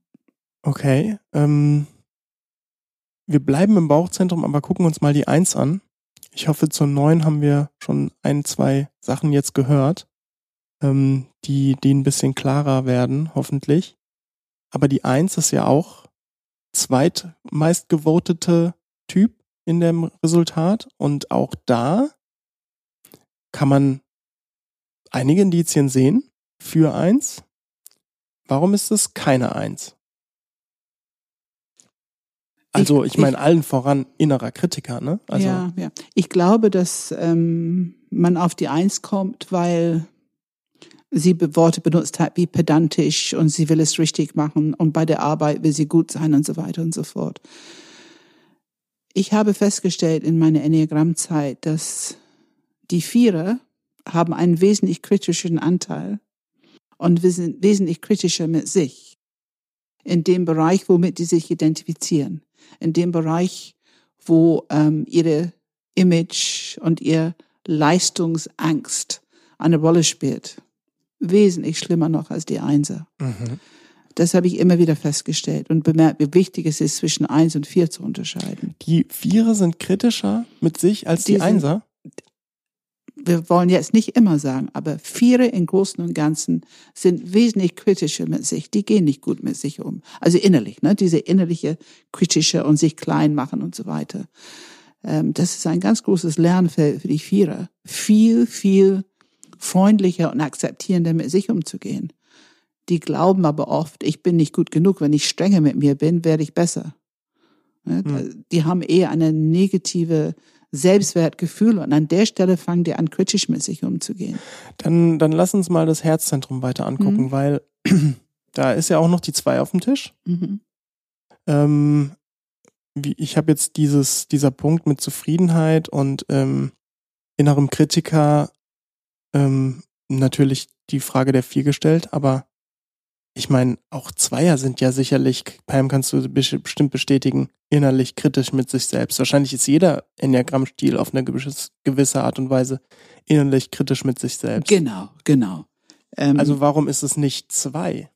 Okay. Ähm, wir bleiben im Bauchzentrum, aber gucken uns mal die Eins an. Ich hoffe, zur Neun haben wir schon ein, zwei Sachen jetzt gehört, ähm, die, die ein bisschen klarer werden, hoffentlich. Aber die Eins ist ja auch zweitmeist gevotete Typ in dem Resultat. Und auch da kann man einige Indizien sehen für eins. Warum ist es keine Eins? Also ich, Ich- meine allen voran innerer Kritiker, ne? Also ja, ja. Ich glaube, dass ähm, man auf die Eins kommt, weil sie Worte benutzt hat wie pedantisch und sie will es richtig machen und bei der Arbeit will sie gut sein und so weiter und so fort. Ich habe festgestellt in meiner Enneagrammzeit, dass die Vierer haben einen wesentlich kritischen Anteil und sind wesentlich kritischer mit sich. In dem Bereich, womit die sich identifizieren. In dem Bereich, wo ähm, ihre Image und ihr Leistungsangst eine Rolle spielt. Wesentlich schlimmer noch als die Einser. mhm. Das habe ich immer wieder festgestellt und bemerkt, wie wichtig es ist, zwischen eins und vier zu unterscheiden. die Vierer sind kritischer mit sich als die, Die Einser. Wir wollen jetzt nicht immer sagen, aber Viere im Großen und Ganzen sind wesentlich kritischer mit sich. Die gehen nicht gut mit sich um. Also innerlich, ne? Diese innerliche kritische und sich klein machen und so weiter. Ähm, das ist ein ganz großes Lernfeld für die Vierer. Viel, viel freundlicher und akzeptierender mit sich umzugehen. Die glauben aber oft, ich bin nicht gut genug. Wenn ich strenger mit mir bin, werde ich besser. Ne? Hm. Die haben eher eine negative Selbstwertgefühl und an der Stelle fangen die an, kritisch mit sich umzugehen. Dann, dann lass uns mal das Herzzentrum weiter angucken, Mhm. weil [clears throat] da ist ja auch noch die zwei auf dem Tisch. Mhm. Ähm, wie, ich habe jetzt dieses, dieser Punkt mit Zufriedenheit und ähm, innerem Kritiker ähm, natürlich die Frage der vier gestellt, aber ich meine, auch Zweier sind ja sicherlich, Pam kannst du bestimmt bestätigen, innerlich kritisch mit sich selbst. Wahrscheinlich ist jeder Enneagramm-Stil auf eine gewisse Art und Weise innerlich kritisch mit sich selbst. Genau, genau. Ähm, also warum ist es nicht zwei?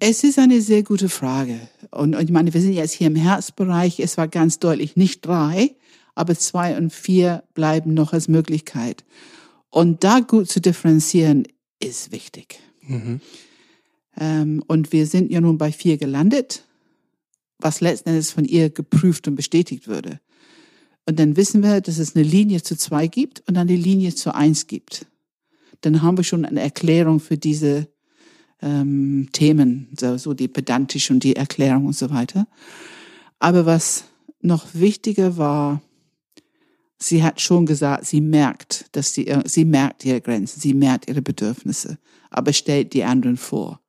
Es ist eine sehr gute Frage. Und, und ich meine, wir sind jetzt hier im Herzbereich. Es war ganz deutlich nicht drei, aber zwei und vier bleiben noch als Möglichkeit. Und da gut zu differenzieren ist wichtig. Mhm. Ähm, und wir sind ja nun bei vier gelandet, was letzten Endes von ihr geprüft und bestätigt würde. Und dann wissen wir, dass es eine Linie zu zwei gibt und dann eine Linie zu eins gibt. Dann haben wir schon eine Erklärung für diese ähm, Themen, so, so die pedantische und die Erklärung und so weiter. Aber was noch wichtiger war, sie hat schon gesagt, sie merkt, dass sie, sie merkt ihre Grenzen, sie merkt ihre Bedürfnisse, aber stellt die anderen vor.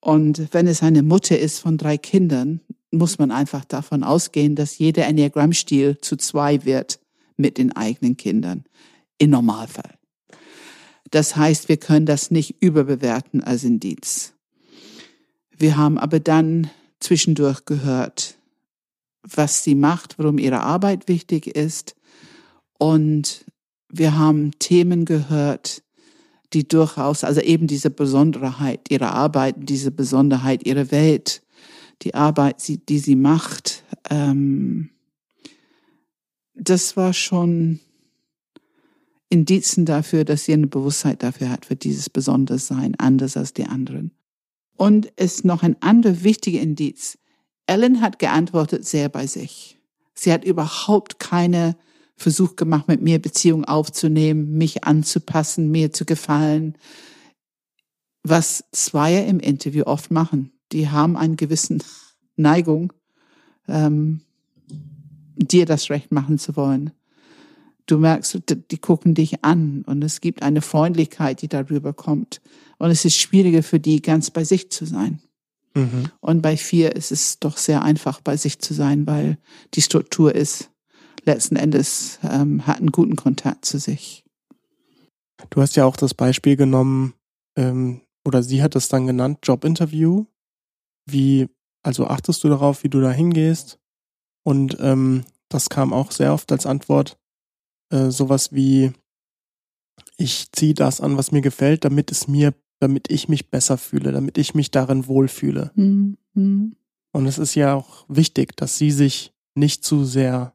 Und wenn es eine Mutter ist von drei Kindern, muss man einfach davon ausgehen, dass jeder Enneagramm-Stil zu zwei wird mit den eigenen Kindern. Im Normalfall. Das heißt, wir können das nicht überbewerten als Indiz. Wir haben aber dann zwischendurch gehört, was sie macht, warum ihre Arbeit wichtig ist. Und wir haben Themen gehört, die durchaus, also eben diese Besonderheit ihrer Arbeit, diese Besonderheit ihrer Welt, die Arbeit, die sie macht, ähm, das war schon Indizen dafür, dass sie eine Bewusstheit dafür hat, für dieses Besondersein, anders als die anderen. Und es ist noch ein anderer wichtiger Indiz. Ellen hat geantwortet sehr bei sich. Sie hat überhaupt keine Versuch gemacht, mit mir Beziehung aufzunehmen, mich anzupassen, mir zu gefallen. Was Zweier im Interview oft machen. Die haben einen gewissen [laughs] Neigung, ähm, dir das Recht machen zu wollen. Du merkst, die gucken dich an und es gibt eine Freundlichkeit, die darüber kommt. Und es ist schwieriger für die, ganz bei sich zu sein. Mhm. Und bei vier ist es doch sehr einfach, bei sich zu sein, weil die Struktur ist, letzten Endes ähm, hat einen guten Kontakt zu sich. Du hast ja auch das Beispiel genommen, ähm, oder sie hat es dann genannt, Jobinterview. Wie, also achtest du darauf, wie du da hingehst? Und ähm, das kam auch sehr oft als Antwort. Äh, sowas wie, ich ziehe das an, was mir gefällt, damit es mir, damit ich mich besser fühle, damit ich mich darin wohlfühle. Mhm. Und es ist ja auch wichtig, dass sie sich nicht zu sehr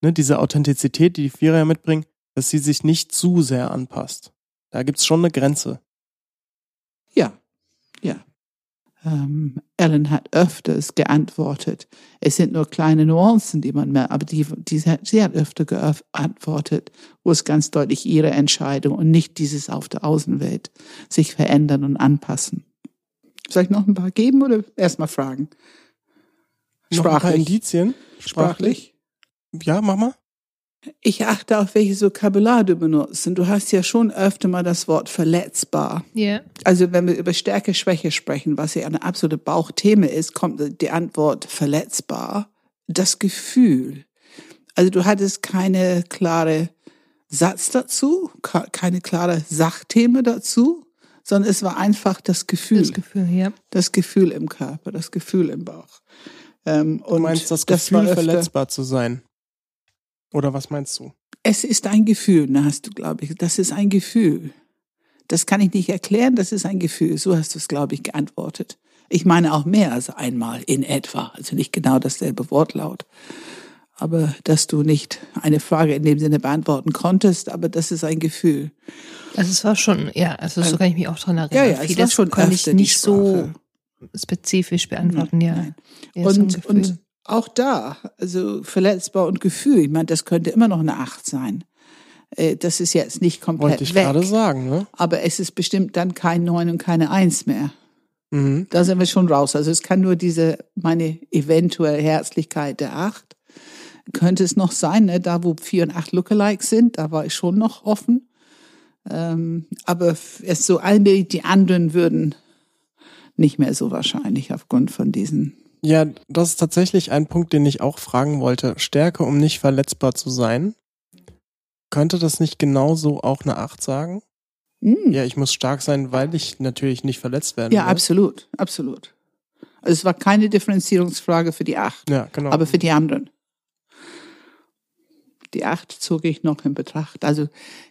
ne, diese Authentizität, die die Vierer ja mitbringen, dass sie sich nicht zu sehr anpasst. Da gibt's schon eine Grenze. Ja, ja. Ähm, Ellen hat öfters geantwortet. Es sind nur kleine Nuancen, die man mehr, aber die, die, sie hat öfter geantwortet, wo es ganz deutlich ihre Entscheidung und nicht dieses auf der Außenwelt sich verändern und anpassen. Soll ich noch ein paar geben oder erstmal fragen? Sprachlich. Noch ein paar Indizien? Sprachlich? Ja, mach mal. Ich achte auf welches Vokabular du benutzt. Und du hast ja schon öfter mal das Wort verletzbar. Ja. Yeah. Also wenn wir über Stärke, Schwäche sprechen, was ja eine absolute Bauchthema ist, kommt die Antwort verletzbar. Das Gefühl. Also du hattest keine klare Satz dazu, keine klare Sachthema dazu, sondern es war einfach das Gefühl. Das Gefühl, ja. Das Gefühl im Körper, das Gefühl im Bauch. Ähm, du meinst das Gefühl, das verletzbar zu sein? Oder was meinst du? Es ist ein Gefühl, da hast du, glaube ich. Das ist ein Gefühl. Das kann ich nicht erklären, das ist ein Gefühl. So hast du es, glaube ich, geantwortet. Ich meine auch mehr als einmal in etwa. Also nicht genau dasselbe Wortlaut. Aber dass du nicht eine Frage in dem Sinne beantworten konntest, aber das ist ein Gefühl. Also es war schon, ja, also so kann ich mich auch dran erinnern. Ja, ja, Vieles es war schon kann ich nicht so spezifisch beantworten, nein, ja. Nein. Und, und auch da, also verletzbar und Gefühl, ich meine, das könnte immer noch eine Acht sein. Äh, das ist jetzt nicht komplett Wollte ich weg. gerade sagen, ne? Aber es ist bestimmt dann kein Neun und keine Eins mehr. Mhm. Da sind wir schon raus. Also es kann nur diese, meine eventuelle Herzlichkeit der Acht. Könnte es noch sein, ne? da wo vier und acht Lookalikes sind, da war ich schon noch offen. Ähm, aber es so allmählich die anderen würden nicht mehr so wahrscheinlich aufgrund von diesen ja, das ist tatsächlich ein Punkt, den ich auch fragen wollte. Stärke, um nicht verletzbar zu sein. Könnte das nicht genauso auch eine Acht sagen? Mm. Ja, ich muss stark sein, weil ich natürlich nicht verletzt werden Ja, will. absolut, absolut. Also es war keine Differenzierungsfrage für die acht, Ja, genau. aber für die anderen. Die acht zog ich noch in Betracht. Also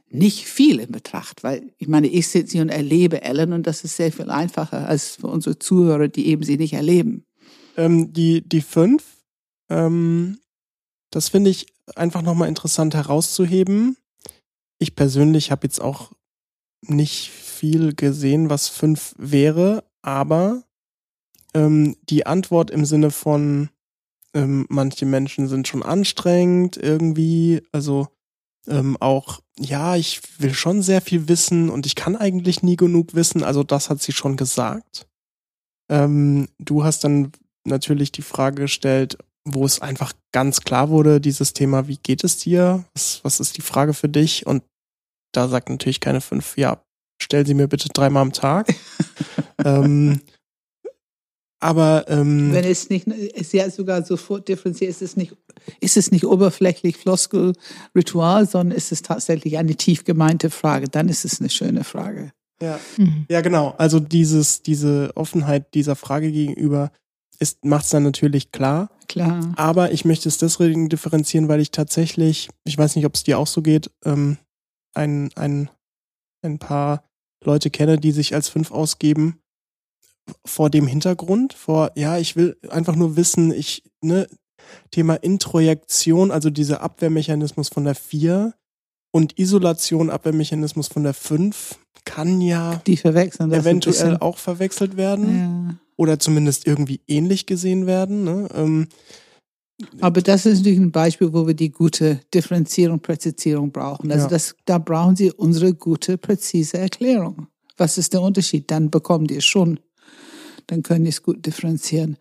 nicht viel in Betracht, weil ich meine, ich sitze hier und erlebe Ellen und das ist sehr viel einfacher als für unsere Zuhörer, die eben sie nicht erleben. Ähm, die, die fünf, ähm, das finde ich einfach nochmal interessant herauszuheben. Ich persönlich habe jetzt auch nicht viel gesehen, was fünf wäre, aber ähm, die Antwort im Sinne von ähm, manche Menschen sind schon anstrengend irgendwie, also ähm, auch, ja, ich will schon sehr viel wissen und ich kann eigentlich nie genug wissen, also das hat sie schon gesagt. Ähm, du hast dann natürlich die Frage gestellt, wo es einfach ganz klar wurde, dieses Thema, wie geht es dir? Was, was ist die Frage für dich? Und da sagt natürlich keine fünf, ja, stell sie mir bitte dreimal am Tag. [laughs] ähm, aber ähm, Wenn es nicht, ist ja sogar sofort differenziert, ist es nicht, ist es nicht oberflächlich Floskel, Ritual, sondern ist es tatsächlich eine tief gemeinte Frage, dann ist es eine schöne Frage. ja, Mhm. ja, genau. Also dieses, diese Offenheit dieser Frage gegenüber ist, macht es dann natürlich klar. Klar. Aber ich möchte es deswegen differenzieren, weil ich tatsächlich, ich weiß nicht, ob es dir auch so geht, ähm, ein, ein, ein paar Leute kenne, die sich als fünf ausgeben vor dem Hintergrund, vor, ja, ich will einfach nur wissen, ich, ne, Thema Introjektion, also dieser Abwehrmechanismus von der vier und Isolation, Abwehrmechanismus von der fünf kann ja Die verwechseln eventuell auch verwechselt werden Ja. Oder zumindest irgendwie ähnlich gesehen werden. Ne? Ähm, Aber das ist natürlich ein Beispiel, wo wir die gute Differenzierung, Präzisierung brauchen. Also Ja. das, da brauchen Sie unsere gute, präzise Erklärung. Was ist der Unterschied? Dann bekommen die es schon. Dann können die es gut differenzieren.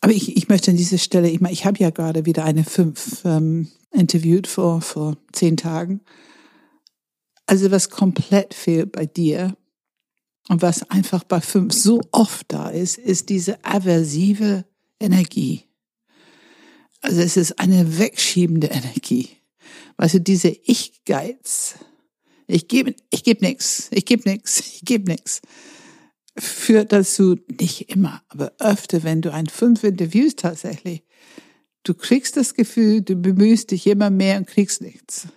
Aber ich, ich möchte an dieser Stelle, ich meine, ich habe ja gerade wieder eine fünf ähm, interviewt vor, vor zehn Tagen. Also was komplett fehlt bei dir und was einfach bei fünf so oft da ist, ist diese aversive Energie. Also es ist eine wegschiebende Energie. Weißt du, diese Ich-Geiz. Ich gebe ich geb nix, ich gebe nix, [laughs] ich gebe nix. Führt dazu, nicht immer, aber öfter, wenn du ein fünf interviewst tatsächlich, du kriegst das Gefühl, du bemühst dich immer mehr und kriegst nichts.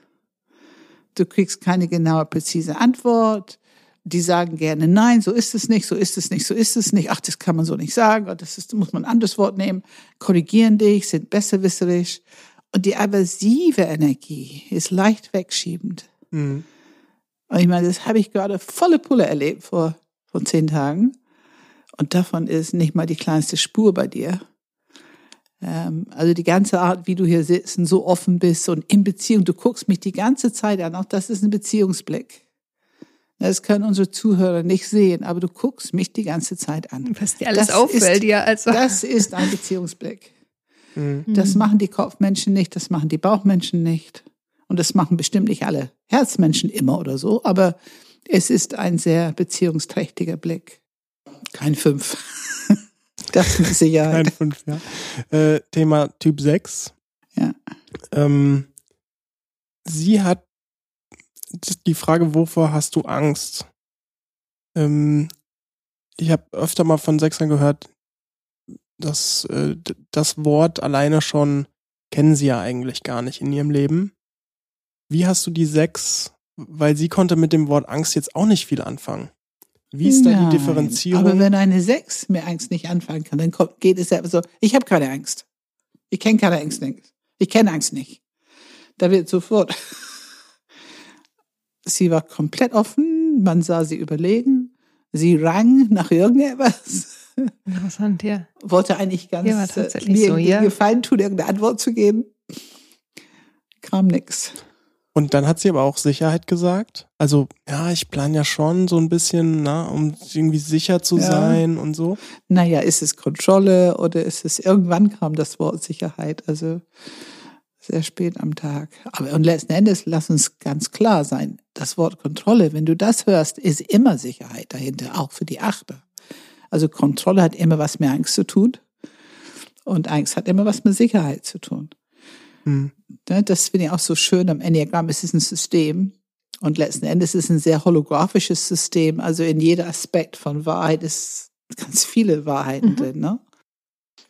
Du kriegst keine genaue, präzise Antwort. Die sagen gerne, nein, so ist es nicht, so ist es nicht, so ist es nicht. Ach, das kann man so nicht sagen. Oder das ist, muss man ein anderes Wort nehmen. Korrigieren dich, sind besserwisserisch. Und die aversive Energie ist leicht wegschiebend. mh. Und ich meine, das habe ich gerade volle Pulle erlebt vor, vor zehn Tagen. Und davon ist nicht mal die kleinste Spur bei dir. Ähm, also die ganze Art, wie du hier sitzt und so offen bist und in Beziehung, du guckst mich die ganze Zeit an, auch das ist ein Beziehungsblick. Das können unsere Zuhörer nicht sehen, aber du guckst mich die ganze Zeit an. Was dir alles Das auffällt, ist- ja, also. Das ist ein Beziehungsblick. Mhm. Das machen die Kopfmenschen nicht, das machen die Bauchmenschen nicht. Und das machen bestimmt nicht alle Herzmenschen immer oder so, aber es ist ein sehr beziehungsträchtiger Blick. Kein Fünf. [laughs] Das mit Sicherheit. Kein fünf, ja. Äh, Thema Typ 6. Ja. Ähm, sie hat die Frage, wovor hast du Angst? Ähm, ich habe öfter mal von Sechsern gehört, dass äh, das Wort alleine schon kennen sie ja eigentlich gar nicht in ihrem Leben. Wie hast du die Sechs? Weil sie konnte mit dem Wort Angst jetzt auch nicht viel anfangen. Wie ist da Nein, die Differenzierung? Aber wenn eine Sechs mit Angst nicht anfangen kann, dann kommt, geht es ja so, ich habe keine Angst. Ich kenne keine Angst nicht. Ich kenne Angst nicht. Da wird sofort. Sie war komplett offen, man sah sie überlegen, sie rang nach irgendetwas, Interessant, ja. wollte eigentlich ganz Ja, äh, mir so, irgendwie ja. Gefallen tun, irgendeine Antwort zu geben. Kam nix. Und dann hat sie aber auch Sicherheit gesagt. Also, ja, ich plane ja schon so ein bisschen, na, um irgendwie sicher zu Ja. sein und so. Naja, ist es Kontrolle oder ist es, irgendwann kam das Wort Sicherheit, also sehr spät am Tag. Aber und letzten Endes, lass uns ganz klar sein, das Wort Kontrolle, wenn du das hörst, ist immer Sicherheit dahinter, auch für die Achter. Also Kontrolle hat immer was mit Angst zu tun und Angst hat immer was mit Sicherheit zu tun. Hm. Ne, Das finde ich auch so schön am Enneagramm. Es ist ein System Und letzten Endes ist es ein sehr holographisches System. Also in jeder Aspekt von Wahrheit ist ganz viele Wahrheiten mhm. drin. Ne?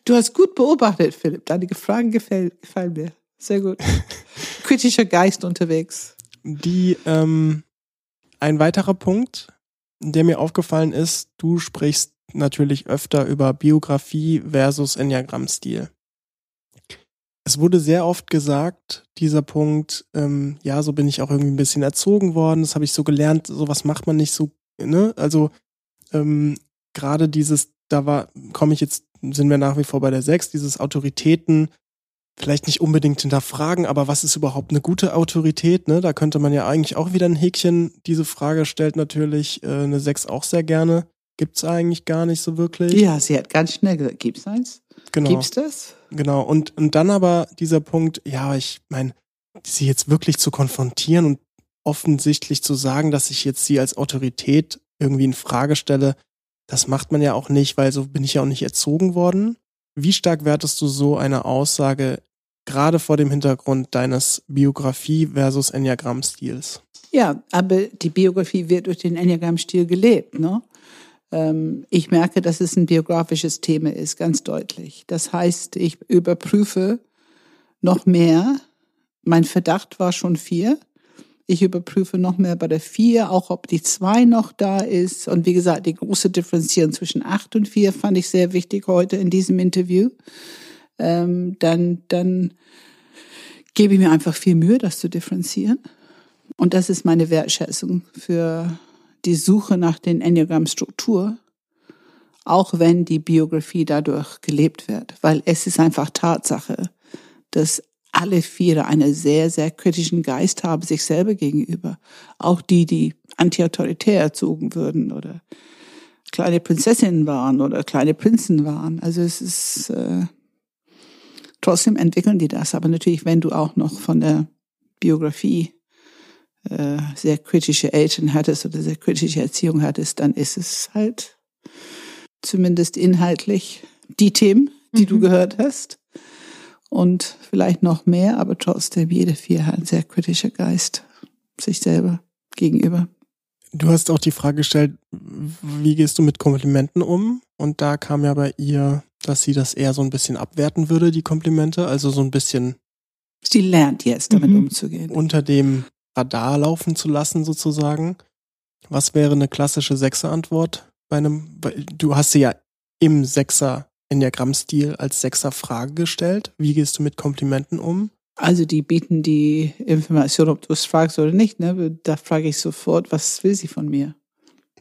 Du hast gut beobachtet, Philipp. Deine Fragen gefallen, gefallen mir. Sehr gut. [laughs] Kritischer Geist unterwegs. Die, ähm, ein weiterer Punkt, der mir aufgefallen ist, du sprichst natürlich öfter über Biografie versus Enneagrammstil. Es wurde sehr oft gesagt, dieser Punkt, ähm, ja, so bin ich auch irgendwie ein bisschen erzogen worden, das habe ich so gelernt, sowas macht man nicht so, ne? Also ähm, gerade dieses, da war, komme ich jetzt, sind wir nach wie vor bei der Sechs, dieses Autoritäten, vielleicht nicht unbedingt hinterfragen, aber was ist überhaupt eine gute Autorität? Ne? Da könnte man ja eigentlich auch wieder ein Häkchen. Diese Frage stellt natürlich äh, eine Sechs auch sehr gerne. Gibt's eigentlich gar nicht so wirklich. Ja, sie hat ganz schnell gesagt, gibt's eins? Genau. Gibt's das? Genau. Und, und dann aber dieser Punkt, ja, ich meine, sie jetzt wirklich zu konfrontieren und offensichtlich zu sagen, dass ich jetzt sie als Autorität irgendwie in Frage stelle, das macht man ja auch nicht, weil so bin ich ja auch nicht erzogen worden. Wie stark wertest du so eine Aussage gerade vor dem Hintergrund deines Biografie versus Enneagramm-Stils? Ja, aber die Biografie wird durch den Enneagramm-Stil gelebt. Ne? Ähm, ich merke, dass es ein biografisches Thema ist, ganz deutlich. Das heißt, ich überprüfe noch mehr. Mein Verdacht war schon vier. Ich überprüfe noch mehr bei der vier, auch ob die zwei noch da ist. Und wie gesagt, die große Differenzierung zwischen acht und vier fand ich sehr wichtig heute in diesem Interview. Ähm, dann, dann gebe ich mir einfach viel Mühe, das zu differenzieren. Und das ist meine Wertschätzung für die Suche nach den Enneagramm-Struktur, auch wenn die Biografie dadurch gelebt wird, weil es ist einfach Tatsache, dass alle Viere einen sehr, sehr kritischen Geist haben sich selber gegenüber. Auch die, die antiautoritär erzogen würden oder kleine Prinzessinnen waren oder kleine Prinzen waren. Also es ist äh, trotzdem entwickeln die das. Aber natürlich, wenn du auch noch von der Biografie äh, sehr kritische Eltern hattest oder sehr kritische Erziehung hattest, dann ist es halt zumindest inhaltlich die Themen, die mhm. du gehört hast und vielleicht noch mehr, aber trotzdem jede vier hat ein sehr kritischer Geist sich selber gegenüber. Du hast auch die Frage gestellt, wie gehst du mit Komplimenten um? Und da kam ja bei ihr, dass sie das eher so ein bisschen abwerten würde, die Komplimente, also so ein bisschen. Sie lernt jetzt damit mhm. umzugehen. Unter dem Radar laufen zu lassen, sozusagen. Was wäre eine klassische Sechser-Antwort bei einem, du hast sie ja im Sechser Enneagramm-Stil als Sechser-Frage gestellt. Wie gehst du mit Komplimenten um? Also die bieten die Information, ob du es fragst oder nicht. Ne? Da frage ich sofort, was will sie von mir?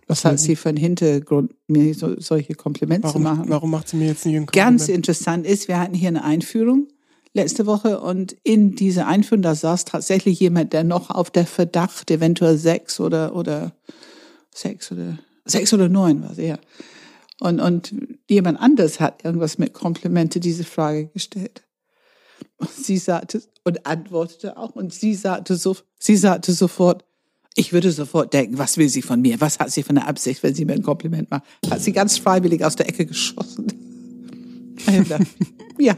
Was, hat sie für einen Hintergrund, mir so, solche Komplimente warum, zu machen? Warum macht sie mir jetzt nicht ein Kompliment? Ganz interessant ist, wir hatten hier eine Einführung letzte Woche und in dieser Einführung, da saß tatsächlich jemand, der noch auf der Verdacht, eventuell sechs oder, oder sechs oder sechs oder neun war ja. Und, und jemand anders hat irgendwas mit Komplimente diese Frage gestellt. Und sie sagte und antwortete auch und sie sagte so, sie sagte sofort, ich würde sofort denken, was will sie von mir? Was hat sie für eine Absicht, wenn sie mir ein Kompliment macht? Hat sie ganz freiwillig aus der Ecke geschossen. [laughs] ja,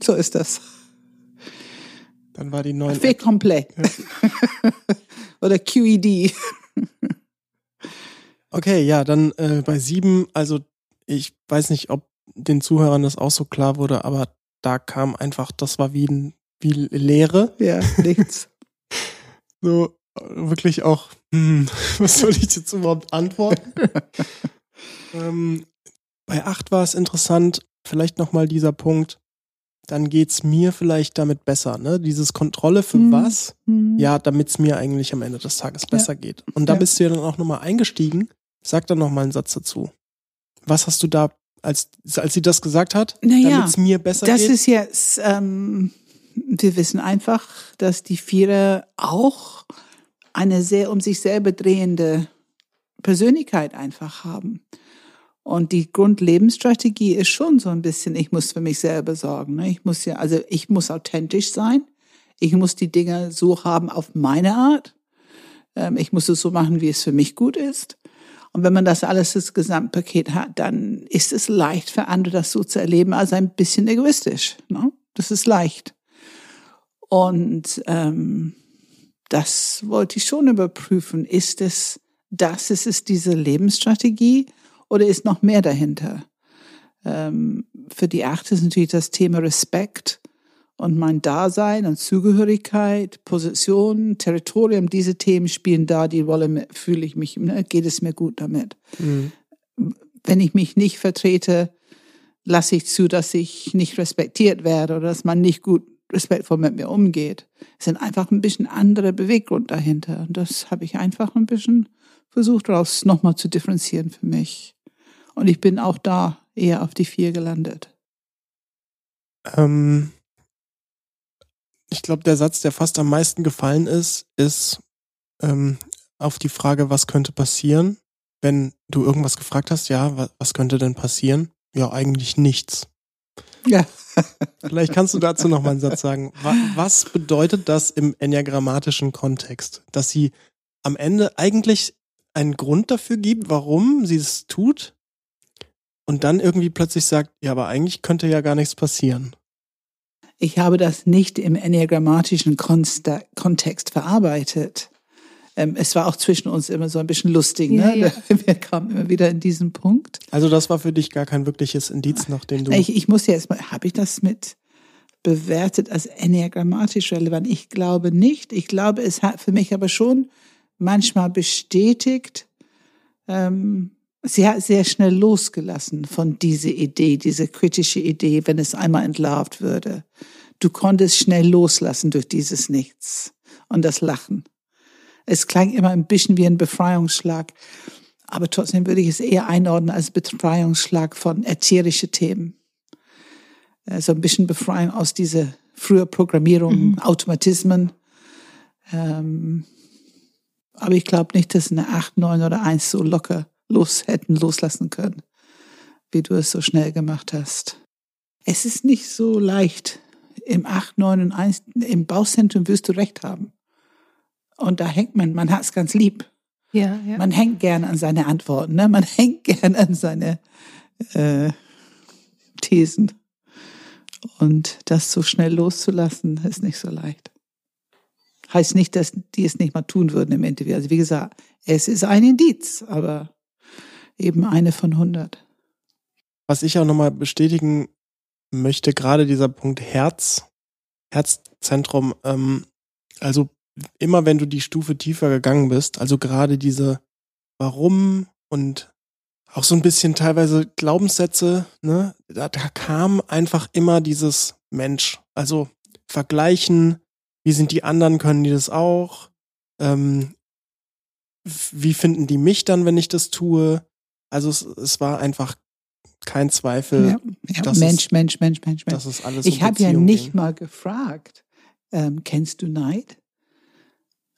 so ist das. Dann war die neun. Fait complet. Ja. [laughs] Oder QED. Okay, ja, dann äh, bei sieben, also ich weiß nicht, ob den Zuhörern das auch so klar wurde, aber da kam einfach, das war wie, ein, wie Leere. Ja, nichts. [laughs] so, wirklich auch, hm, [laughs] was soll ich jetzt überhaupt antworten? [laughs] ähm, bei acht war es interessant, vielleicht nochmal dieser Punkt, dann geht's mir vielleicht damit besser, ne? Dieses Kontrolle für mhm. was? Mhm. Ja, damit's mir eigentlich am Ende des Tages besser ja. geht. Und da ja. bist du ja dann auch nochmal eingestiegen. Sag dann nochmal einen Satz dazu. Was hast du da, als, als sie das gesagt hat, naja, damit's mir besser das geht? Das ist jetzt, ähm, wir wissen einfach, dass die Vierer auch eine sehr um sich selber drehende Persönlichkeit einfach haben. Und die Grundlebensstrategie ist schon so ein bisschen, ich muss für mich selber sorgen. Ne? Ich muss ja, also ich muss authentisch sein. Ich muss die Dinge so haben auf meine Art. Ähm, ich muss es so machen, wie es für mich gut ist. Und wenn man das alles das Gesamtpaket hat, dann ist es leicht für andere, das so zu erleben, also ein bisschen egoistisch. Ne? Das ist leicht. Und ähm, das wollte ich schon überprüfen. Ist es das, ist es diese Lebensstrategie oder ist noch mehr dahinter? Ähm, für die Acht ist natürlich das Thema Respekt und mein Dasein und Zugehörigkeit, Position, Territorium, diese Themen spielen da die Rolle, fühle ich mich, ne, geht es mir gut damit. Mhm. Wenn ich mich nicht vertrete, lasse ich zu, dass ich nicht respektiert werde oder dass man nicht gut respektvoll mit mir umgeht. Es sind einfach ein bisschen andere Beweggrund dahinter. Und das habe ich einfach ein bisschen versucht, daraus nochmal zu differenzieren für mich. Und ich bin auch da eher auf die vier gelandet. Ähm, ich glaube, der Satz, der fast am meisten gefallen ist, ist ähm, auf die Frage, was könnte passieren, wenn du irgendwas gefragt hast, ja, was, was könnte denn passieren? Ja, eigentlich nichts. Ja. Vielleicht kannst du dazu noch mal einen Satz sagen. Was bedeutet das im enneagrammatischen Kontext? Dass sie am Ende eigentlich einen Grund dafür gibt, warum sie es tut und dann irgendwie plötzlich sagt, ja, aber eigentlich könnte ja gar nichts passieren. Ich habe das nicht im enneagrammatischen Kontext verarbeitet. Ähm, es war auch zwischen uns immer so ein bisschen lustig. Ja, ne? Ja. [laughs] Wir kamen immer wieder in diesen Punkt. Also das war für dich gar kein wirkliches Indiz, nachdem du... Ich, ich muss jetzt mal, habe ich das mit bewertet als enneagrammatisch relevant? Ich glaube nicht. Ich glaube, es hat für mich aber schon manchmal bestätigt, ähm, sie hat sehr schnell losgelassen von dieser Idee, diese kritische Idee, wenn es einmal entlarvt würde. Du konntest schnell loslassen durch dieses Nichts und das Lachen. Es klang immer ein bisschen wie ein Befreiungsschlag, aber trotzdem würde ich es eher einordnen als Befreiungsschlag von erzieherischen Themen. So also ein bisschen Befreiung aus dieser früher Programmierung, mhm. Automatismen. Ähm, aber ich glaube nicht, dass eine 8, 9 oder 1 so locker los hätten loslassen können, wie du es so schnell gemacht hast. Es ist nicht so leicht. Im 8, 9 und 1, im Bauzentrum wirst du recht haben. Und da hängt man, man hat es ganz lieb. Ja, ja. Man hängt gern an seine Antworten, ne? man [laughs] hängt gern an seine äh, Thesen. Und das so schnell loszulassen, ist nicht so leicht. Heißt nicht, dass die es nicht mal tun würden im Interview. Also wie gesagt, es ist ein Indiz, aber eben eine von hundert. Was ich auch nochmal bestätigen möchte, gerade dieser Punkt Herz, Herzzentrum, ähm, also immer wenn du die Stufe tiefer gegangen bist, also gerade diese Warum und auch so ein bisschen teilweise Glaubenssätze, ne, da, da kam einfach immer dieses Mensch, also vergleichen, wie sind die anderen, können die das auch? Ähm, wie finden die mich dann, wenn ich das tue? Also es, es war einfach kein Zweifel. Ja, ja, Mensch, es, Mensch, Mensch, Mensch, Mensch. Das ist alles ich habe ja nicht ging. mal gefragt, ähm, kennst du Neid?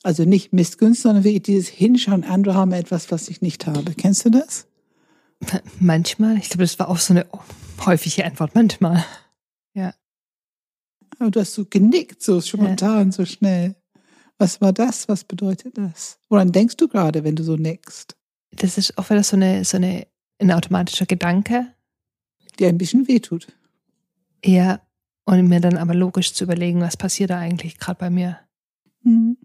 Also nicht Missgunst, sondern wie dieses Hinschauen, andere haben etwas, was ich nicht habe. Kennst du das? [laughs] Manchmal. Ich glaube, das war auch so eine häufige Antwort. Manchmal. Ja. Aber du hast so genickt, so spontan, ja. so schnell. Was war das? Was bedeutet das? Woran denkst du gerade, wenn du so nickst? Das ist auch wieder so eine, so eine, ein automatischer Gedanke. Der ein bisschen wehtut. Ja, und mir dann aber logisch zu überlegen, was passiert da eigentlich gerade bei mir. Mhm.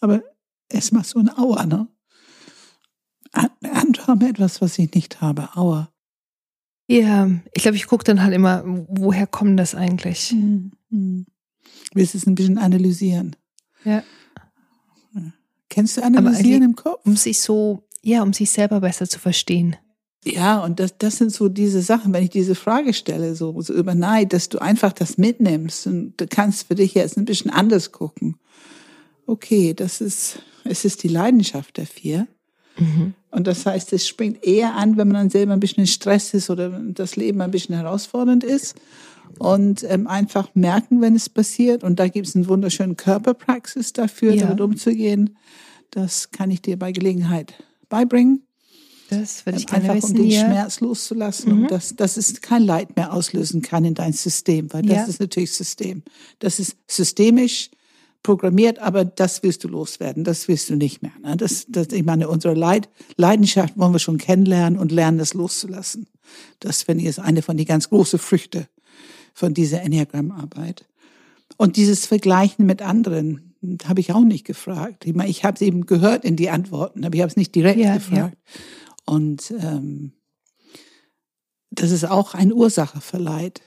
Aber es macht so ein Aua, ne? Andere haben etwas, was ich nicht habe. Aua. Ja, ich glaube, ich gucke dann halt immer, woher kommt das eigentlich? Mhm. Mhm. Willst es ein bisschen analysieren? Ja. Kennst du analysieren im Kopf? Um sich so, ja, um sich selber besser zu verstehen. Ja, und das, das sind so diese Sachen, wenn ich diese Frage stelle, so, so über Neid, dass du einfach das mitnimmst und du kannst für dich jetzt ein bisschen anders gucken. Okay, das ist, es ist die Leidenschaft der vier. Mhm. Und das heißt, es springt eher an, wenn man dann selber ein bisschen in Stress ist oder das Leben ein bisschen herausfordernd ist. Und ähm, einfach merken, wenn es passiert. Und da gibt es einen wunderschönen Körperpraxis dafür, ja. damit umzugehen. Das kann ich dir bei Gelegenheit beibringen. Das würde ich gerne Einfach wissen, um den ja. Schmerz loszulassen mhm. und dass, dass es kein Leid mehr auslösen kann in dein System, weil das Ja. ist natürlich System. Das ist systemisch programmiert, aber das willst du loswerden, das willst du nicht mehr. Ne? Das, das, ich meine, unsere Leid, Leidenschaft wollen wir schon kennenlernen und lernen, das loszulassen. Das, finde ich, ist eine von den ganz großen Früchte von dieser Enneagram-Arbeit. Und dieses Vergleichen mit anderen, habe ich auch nicht gefragt. Ich, meine, ich habe es eben gehört in die Antworten, aber ich habe es nicht direkt Ja, gefragt. Und ähm, das ist auch eine Ursache für Leid.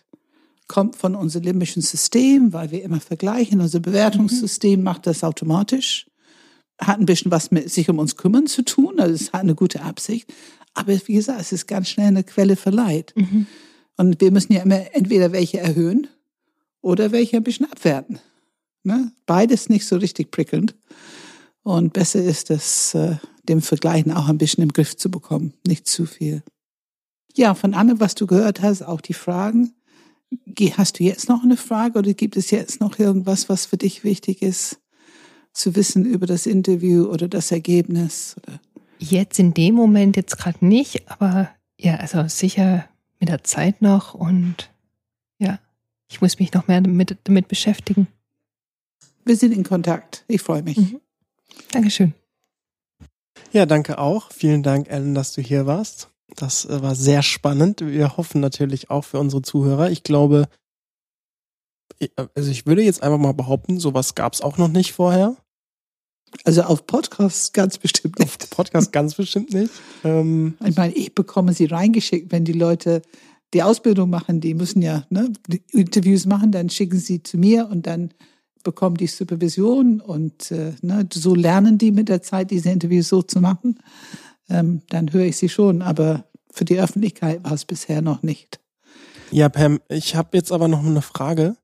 Kommt von unserem limbischen System, weil wir immer vergleichen. Unser Bewertungssystem macht das automatisch. Hat ein bisschen was mit sich um uns kümmern zu tun. Also es hat eine gute Absicht. Aber wie gesagt, es ist ganz schnell eine Quelle für Leid. Mhm. Und wir müssen ja immer entweder welche erhöhen oder welche ein bisschen abwerten. Ne? Beides nicht so richtig prickelnd. Und besser ist es, äh, dem Vergleichen auch ein bisschen im Griff zu bekommen. Nicht zu viel. Ja, von allem, was du gehört hast, auch die Fragen. Ge- Hast du jetzt noch eine Frage oder gibt es jetzt noch irgendwas, was für dich wichtig ist, zu wissen über das Interview oder das Ergebnis? Oder? Jetzt in dem Moment jetzt gerade nicht, aber ja, also sicher mit der Zeit noch und ja, ich muss mich noch mehr damit, damit beschäftigen. Wir sind in Kontakt. Ich freue mich. Mhm. Dankeschön. Ja, danke auch. Vielen Dank, Ellen, dass du hier warst. Das äh, war sehr spannend. Wir hoffen natürlich auch für unsere Zuhörer. Ich glaube, ich- also ich würde jetzt einfach mal behaupten, sowas gab es auch noch nicht vorher. Also auf Podcasts ganz bestimmt Auf nicht. Podcast ganz bestimmt nicht. Ähm, Ich meine, ich bekomme sie reingeschickt, wenn die Leute die Ausbildung machen, die müssen ja ne, die Interviews machen, dann schicken sie zu mir und dann bekommen die Supervision und äh, ne, so lernen die mit der Zeit, diese Interviews so zu machen. Ähm, dann höre ich sie schon, aber für die Öffentlichkeit war es bisher noch nicht. ja, Pam, ich habe jetzt aber noch eine Frage.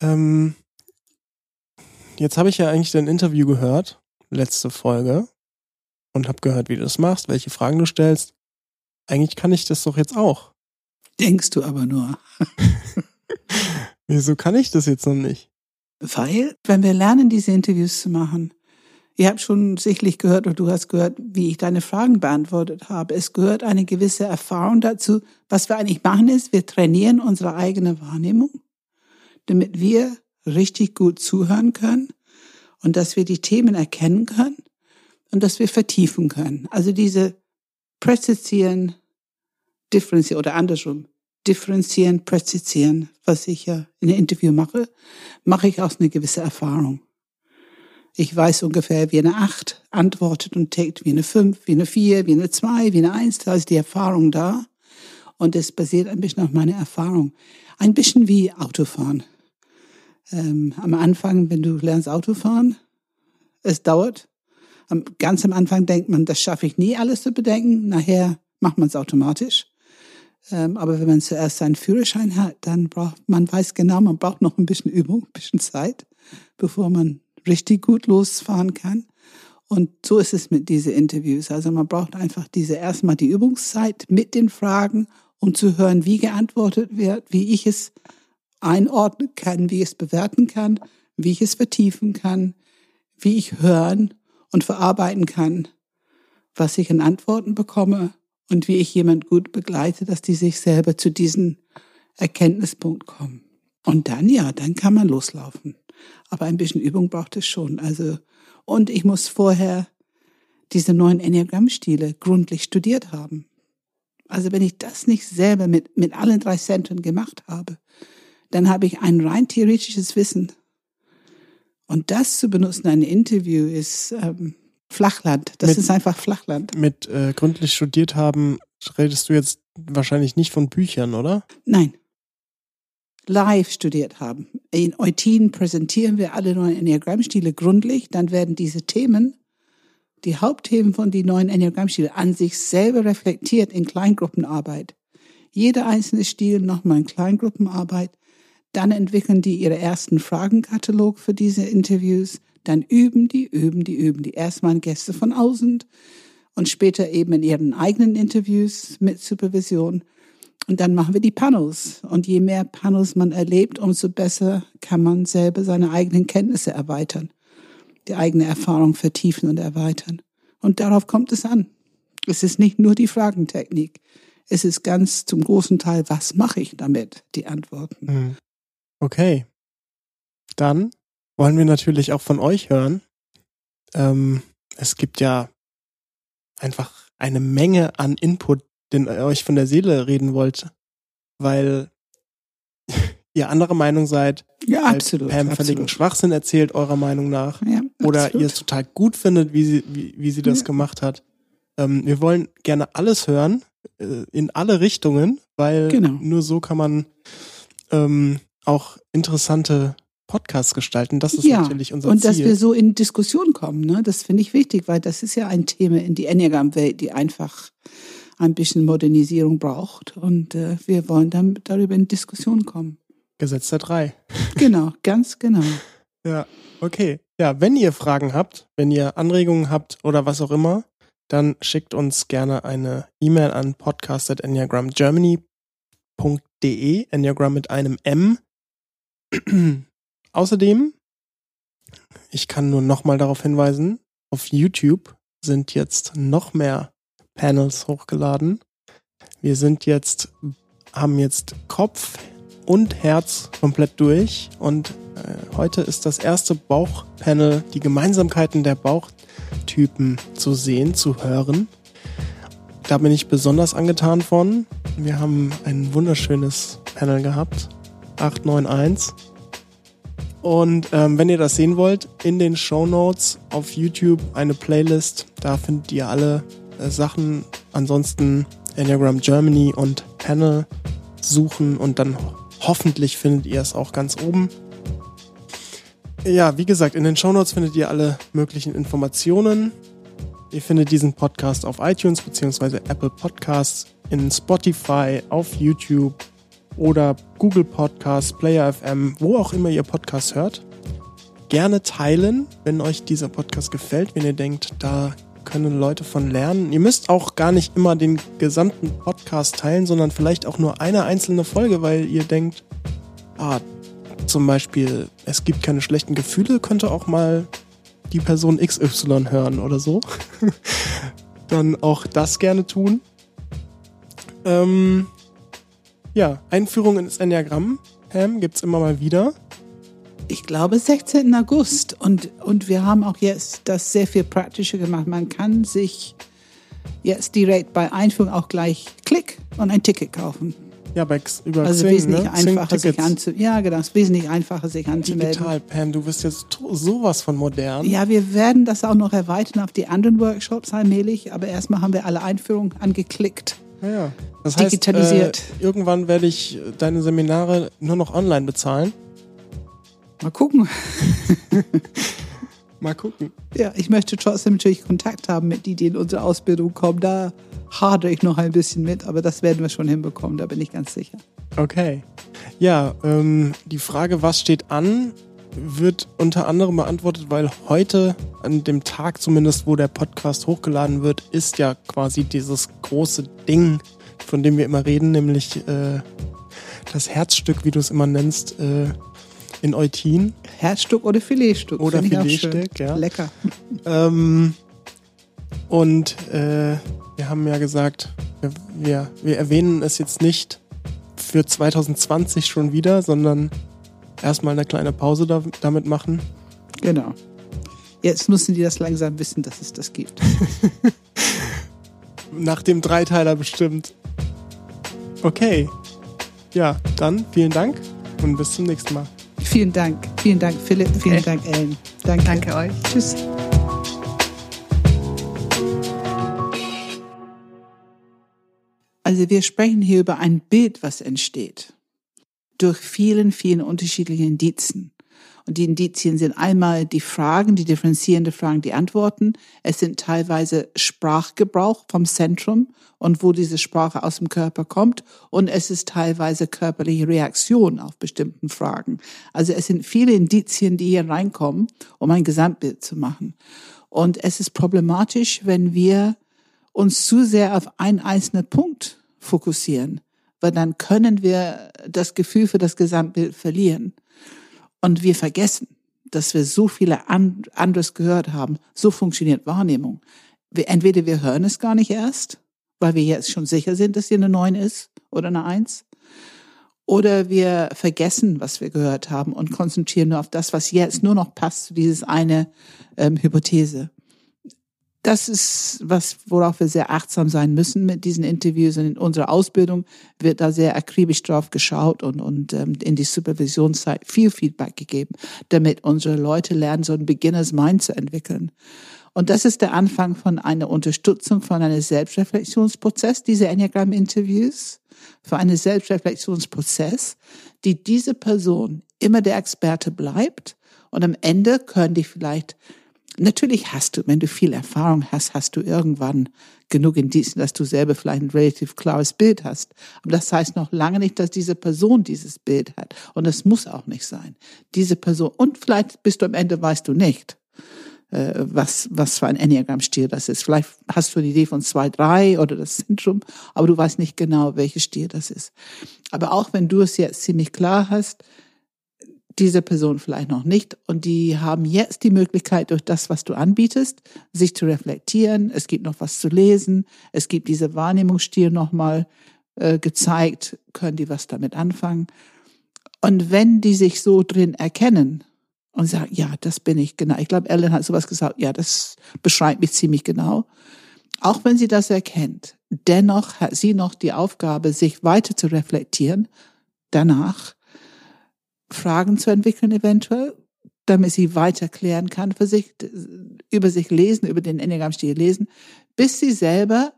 Ähm, jetzt habe ich ja eigentlich dein Interview gehört, letzte Folge, und habe gehört, wie du das machst, welche Fragen du stellst. Eigentlich kann ich das doch jetzt auch. Denkst du aber nur. [laughs] Wieso kann ich das jetzt noch nicht? Weil, wenn wir lernen, diese Interviews zu machen, ihr habt schon sicherlich gehört oder du hast gehört, wie ich deine Fragen beantwortet habe. Es gehört eine gewisse Erfahrung dazu. Was wir eigentlich machen ist, wir trainieren unsere eigene Wahrnehmung, damit wir richtig gut zuhören können und dass wir die Themen erkennen können und dass wir vertiefen können. Also diese präzisieren, differenzieren oder andersrum, differenzieren, präzisieren, was ich ja in einem Interview mache, mache ich aus einer gewissen Erfahrung. Ich weiß ungefähr, wie eine Acht antwortet und tickt, wie eine Fünf, wie eine Vier, wie eine Zwei, wie eine Eins. Da ist die Erfahrung da. Und es basiert ein bisschen auf meiner Erfahrung. Ein bisschen wie Autofahren. Ähm, am Anfang, wenn du lernst Autofahren, es dauert. Am, ganz am Anfang denkt man, das schaffe ich nie, alles zu bedenken. Nachher macht man es automatisch. Ähm, aber wenn man zuerst seinen Führerschein hat, dann braucht man weiß genau, man braucht noch ein bisschen Übung, ein bisschen Zeit, bevor man richtig gut losfahren kann. Und so ist es mit diesen Interviews. Also man braucht einfach diese erstmal die Übungszeit mit den Fragen, um zu hören, wie geantwortet wird, wie ich es einordnen kann, wie ich es bewerten kann, wie ich es vertiefen kann, wie ich hören und verarbeiten kann, was ich in Antworten bekomme und wie ich jemand gut begleite, dass die sich selber zu diesem Erkenntnispunkt kommen. Und dann, ja, dann kann man loslaufen. Aber ein bisschen Übung braucht es schon. Also, und ich muss vorher diese neuen Enneagrammstile gründlich studiert haben. Also wenn ich das nicht selber mit, mit allen drei Zentren gemacht habe, dann habe ich ein rein theoretisches Wissen. Und das zu benutzen in einem Interview ist ähm, Flachland. Das Mit- ist einfach Flachland. Mit äh, gründlich studiert haben, redest du jetzt wahrscheinlich nicht von Büchern, oder? Nein. Live studiert haben. In Eutin präsentieren wir alle neuen Enneagrammstile gründlich. Dann werden diese Themen, die Hauptthemen von den neuen Enneagrammstile, an sich selber reflektiert in Kleingruppenarbeit. Jeder einzelne Stil nochmal in Kleingruppenarbeit. Dann entwickeln die ihre ersten Fragenkatalog für diese Interviews. Dann üben die, üben die, üben die. Erstmal Gäste von außen und später eben in ihren eigenen Interviews mit Supervision. Und dann machen wir die Panels. Und je mehr Panels man erlebt, umso besser kann man selber seine eigenen Kenntnisse erweitern, die eigene Erfahrung vertiefen und erweitern. Und darauf kommt es an. Es ist nicht nur die Fragentechnik. Es ist ganz zum großen Teil, was mache ich damit, die Antworten. Hm. Okay. Dann wollen wir natürlich auch von euch hören. Ähm, es gibt ja einfach eine Menge an Input, den ihr euch von der Seele reden wollt, weil [laughs] ihr anderer Meinung seid, Ja, absolut. Pam absolut. völligen Schwachsinn erzählt, eurer Meinung nach. Ja, Oder ihr es total gut findet, wie sie, wie, wie sie das Ja. gemacht hat. Ähm, wir wollen gerne alles hören, äh, in alle Richtungen, weil Genau. nur so kann man ähm, auch interessante Podcasts gestalten. Das ist Ja, natürlich unser Und dass Ziel. wir so in Diskussion kommen, ne? das finde ich wichtig, weil das ist ja ein Thema in die Enneagram-Welt, die einfach ein bisschen Modernisierung braucht. Und äh, wir wollen dann darüber in Diskussion kommen. Gesetz der drei. [laughs] Genau, ganz genau. Ja, okay. Ja, wenn ihr Fragen habt, wenn ihr Anregungen habt oder was auch immer, dann schickt uns gerne eine E-Mail an podcast.enneagramgermany.de, Enneagram mit einem M. [clears throat] Außerdem, ich kann nur nochmal darauf hinweisen, auf YouTube sind jetzt noch mehr Panels hochgeladen. Wir sind jetzt, haben jetzt Kopf und Herz komplett durch und äh, heute ist das erste Bauchpanel, die Gemeinsamkeiten der Bauchtypen zu sehen, zu hören. Da bin ich besonders angetan von. Wir haben ein wunderschönes Panel gehabt. 891. Und ähm, wenn ihr das sehen wollt, in den Show Notes auf YouTube eine Playlist. Da findet ihr alle äh, Sachen. Ansonsten Enneagram Germany und Panel suchen und dann hoffentlich findet ihr es auch ganz oben. Ja, wie gesagt, in den Show Notes findet ihr alle möglichen Informationen. Ihr findet diesen Podcast auf iTunes bzw. Apple Podcasts, in Spotify, auf YouTube oder Google Podcasts, Player FM, wo auch immer ihr Podcast hört. Gerne teilen, wenn euch dieser Podcast gefällt, wenn ihr denkt, da können Leute von lernen. Ihr müsst auch gar nicht immer den gesamten Podcast teilen, sondern vielleicht auch nur eine einzelne Folge, weil ihr denkt, ah, zum Beispiel, es gibt keine schlechten Gefühle, könnte auch mal die Person XY hören oder so. [laughs] Dann auch das gerne tun. Ähm, ja, Einführung ins Enneagramm, Pam, gibt's immer mal wieder. Ich glaube 16. August. Und, und wir haben auch jetzt das sehr viel praktischer gemacht. Man kann sich jetzt direkt bei Einführung auch gleich Klick und ein Ticket kaufen. Ja, bei X, über Also Xing, wesentlich ne? Einfacher sich anzu ja genau, es ist wesentlich einfacher sich anzumelden. Digital, Pam, du bist jetzt sowas von modern. Ja, wir werden das auch noch erweitern auf die anderen Workshops allmählich, aber erstmal haben wir alle Einführungen angeklickt. Ja. Das Digitalisiert. Heißt, äh, irgendwann werde ich deine Seminare nur noch online bezahlen. Mal gucken. [laughs] Mal gucken. Ja, ich möchte trotzdem natürlich Kontakt haben mit die, die in unsere Ausbildung kommen. Da hadere ich noch ein bisschen mit, aber das werden wir schon hinbekommen, da bin ich ganz sicher. Okay. Ja, ähm, die Frage, was steht an, wird unter anderem beantwortet, weil heute, an dem Tag zumindest, wo der Podcast hochgeladen wird, ist ja quasi dieses große Ding, von dem wir immer reden, nämlich äh, das Herzstück, wie du es immer nennst, äh, in Eutin. Herzstück oder Filetstück. Oder. Filetstück, ja. Lecker. [laughs] Ähm, und äh, wir haben ja gesagt, wir, wir, wir erwähnen es jetzt nicht für 2020 schon wieder, sondern erstmal eine kleine Pause da, damit machen. Genau. Jetzt müssen die das langsam wissen, dass es das gibt. [laughs] Nach dem Dreiteiler bestimmt. Okay. Ja, dann vielen Dank und bis zum nächsten Mal. Vielen Dank. Vielen Dank, Philipp. Vielen Okay. Dank, Ellen. Danke. Danke euch. Tschüss. Also wir sprechen hier über ein Bild, was entsteht. Durch vielen, vielen unterschiedliche Indizien. Und die Indizien sind einmal die Fragen, die differenzierende Fragen, die Antworten. Es sind teilweise Sprachgebrauch vom Zentrum und wo diese Sprache aus dem Körper kommt. Und es ist teilweise körperliche Reaktion auf bestimmten Fragen. Also es sind viele Indizien, die hier reinkommen, um ein Gesamtbild zu machen. Und es ist problematisch, wenn wir uns zu sehr auf einen einzelnen Punkt fokussieren, weil dann können wir das Gefühl für das Gesamtbild verlieren. Und wir vergessen, dass wir so viele an, anderes gehört haben. So funktioniert Wahrnehmung. Entweder wir hören es gar nicht erst, weil wir jetzt schon sicher sind, dass hier eine 9 ist oder eine 1. Oder wir vergessen, was wir gehört haben und konzentrieren nur auf das, was jetzt nur noch passt zu dieses eine ähm, Hypothese. Das ist was, worauf wir sehr achtsam sein müssen mit diesen Interviews. Und in unserer Ausbildung wird da sehr akribisch drauf geschaut und, und ähm, in die Supervisionszeit viel Feedback gegeben, damit unsere Leute lernen, so ein Beginners Mind zu entwickeln. Und das ist der Anfang von einer Unterstützung von einem Selbstreflexionsprozess, diese Enneagram-Interviews, für einen Selbstreflexionsprozess, die diese Person immer der Experte bleibt. Und am Ende können die vielleicht Natürlich hast du, wenn du viel Erfahrung hast, hast du irgendwann genug Indizien, dass du selber vielleicht ein relativ klares Bild hast. Aber das heißt noch lange nicht, dass diese Person dieses Bild hat. Und es muss auch nicht sein. Diese Person, und vielleicht bist du am Ende, weißt du nicht, äh, was, was für ein Enneagramm-Stil das ist. Vielleicht hast du eine Idee von zwei, drei oder das Zentrum, aber du weißt nicht genau, welches Stil das ist. Aber auch wenn du es jetzt ziemlich klar hast, diese Person vielleicht noch nicht. Und die haben jetzt die Möglichkeit, durch das, was du anbietest, sich zu reflektieren. Es gibt noch was zu lesen. Es gibt diese Wahrnehmungsstil nochmal äh, gezeigt. Können die was damit anfangen? Und wenn die sich so drin erkennen und sagen, ja, das bin ich genau. Ich glaube, Ellen hat sowas gesagt, ja, das beschreibt mich ziemlich genau. Auch wenn sie das erkennt, dennoch hat sie noch die Aufgabe, sich weiter zu reflektieren danach Fragen zu entwickeln eventuell, damit sie weiter klären kann für sich, über sich lesen, über den Enneagramm-Stil lesen, bis sie selber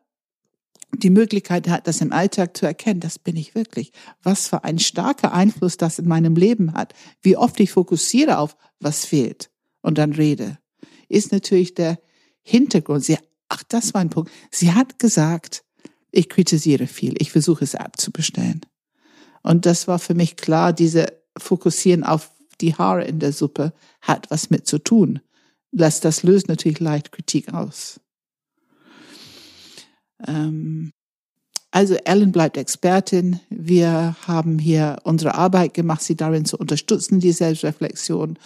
die Möglichkeit hat, das im Alltag zu erkennen, das bin ich wirklich. Was für ein starker Einfluss das in meinem Leben hat. Wie oft ich fokussiere auf, was fehlt und dann rede, ist natürlich der Hintergrund. Sie, ach, das war ein Punkt. Sie hat gesagt, ich kritisiere viel, ich versuche es abzubestellen. Und das war für mich klar, diese fokussieren auf die Haare in der Suppe hat was mit zu tun. Das, das löst natürlich leicht Kritik aus. Ähm, also Ellen bleibt Expertin. Wir haben hier unsere Arbeit gemacht, sie darin zu unterstützen, die Selbstreflexion.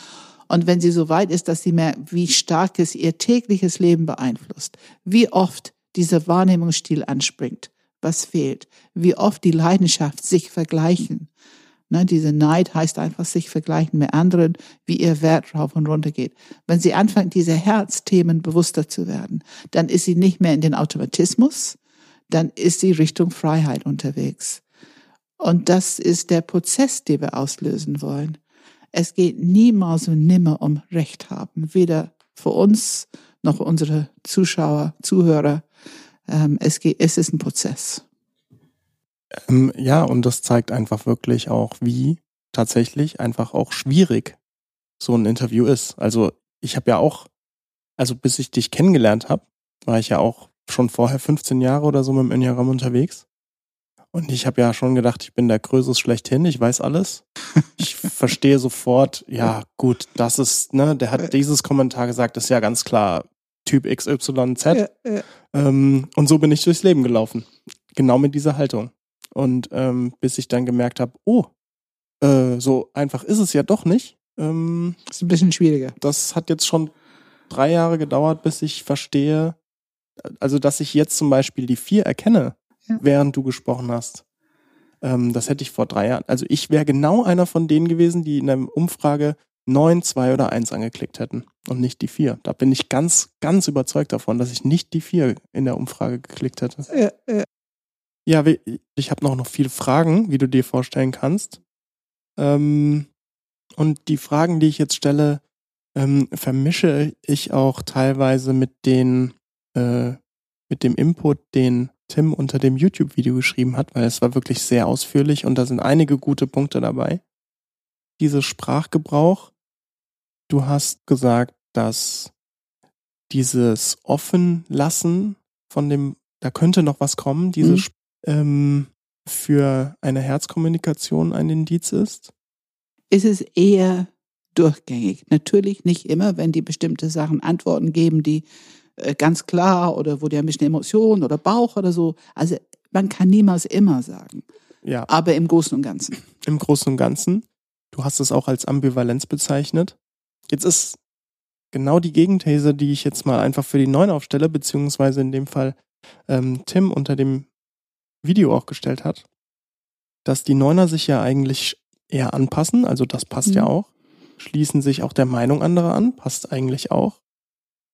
Und wenn sie so weit ist, dass sie merkt, wie stark es ihr tägliches Leben beeinflusst, wie oft dieser Wahrnehmungsstil anspringt, was fehlt, wie oft die Leidenschaft sich vergleichen, Ne, diese Neid heißt einfach sich vergleichen mit anderen, wie ihr Wert rauf und runter geht. Wenn sie anfängt, diese Herzthemen bewusster zu werden, dann ist sie nicht mehr in den Automatismus, dann ist sie Richtung Freiheit unterwegs. Und das ist der Prozess, den wir auslösen wollen. Es geht niemals und nimmer um Recht haben, weder für uns noch unsere Zuschauer, Zuhörer. Ähm, es, geht, es ist ein Prozess. Ähm, ja, und das zeigt einfach wirklich auch, wie tatsächlich einfach auch schwierig so ein Interview ist. Also ich habe ja auch, also bis ich dich kennengelernt habe, war ich ja auch schon vorher 15 Jahre oder so mit dem Enneagramm unterwegs. Und ich habe ja schon gedacht, ich bin der Größes schlechthin, ich weiß alles. Ich [laughs] verstehe sofort, ja gut, das ist, ne, der hat dieses Kommentar gesagt, das ist ja ganz klar Typ XYZ. Ja, ja. Ähm, und so bin ich durchs Leben gelaufen. Genau mit dieser Haltung. Und ähm, bis ich dann gemerkt habe, oh, äh, so einfach ist es ja doch nicht. Ähm, ist ein bisschen schwieriger. Das hat jetzt schon drei Jahre gedauert, bis ich verstehe, also dass ich jetzt zum Beispiel die vier erkenne, ja. während du gesprochen hast. Ähm, das hätte ich vor drei Jahren. Also ich wäre genau einer von denen gewesen, die in der Umfrage neun, zwei oder eins angeklickt hätten und nicht die vier. Da bin ich ganz, ganz überzeugt davon, dass ich nicht die vier in der Umfrage geklickt hätte. Ja, ja. Ja, ich habe noch, noch viele Fragen, wie du dir vorstellen kannst. Ähm, und die Fragen, die ich jetzt stelle, ähm, vermische ich auch teilweise mit den, äh, mit dem Input, den Tim unter dem YouTube-Video geschrieben hat, weil es war wirklich sehr ausführlich und da sind einige gute Punkte dabei. Dieses Sprachgebrauch, du hast gesagt, dass dieses Offenlassen von dem, da könnte noch was kommen, diese mhm ähm, für eine Herzkommunikation ein Indiz ist? Ist es eher durchgängig. Natürlich nicht immer, wenn die bestimmte Sachen Antworten geben, die äh, ganz klar oder wo die ein bisschen Emotion oder Bauch oder so. Also man kann niemals immer sagen. Ja. Aber im Großen und Ganzen. Im Großen und Ganzen. Du hast es auch als Ambivalenz bezeichnet. Jetzt ist genau die Gegenthese, die ich jetzt mal einfach für die Neuen aufstelle, beziehungsweise in dem Fall ähm, Tim unter dem Video auch gestellt hat, dass die Neuner sich ja eigentlich eher anpassen, also das passt mhm. ja auch, schließen sich auch der Meinung anderer an, passt eigentlich auch.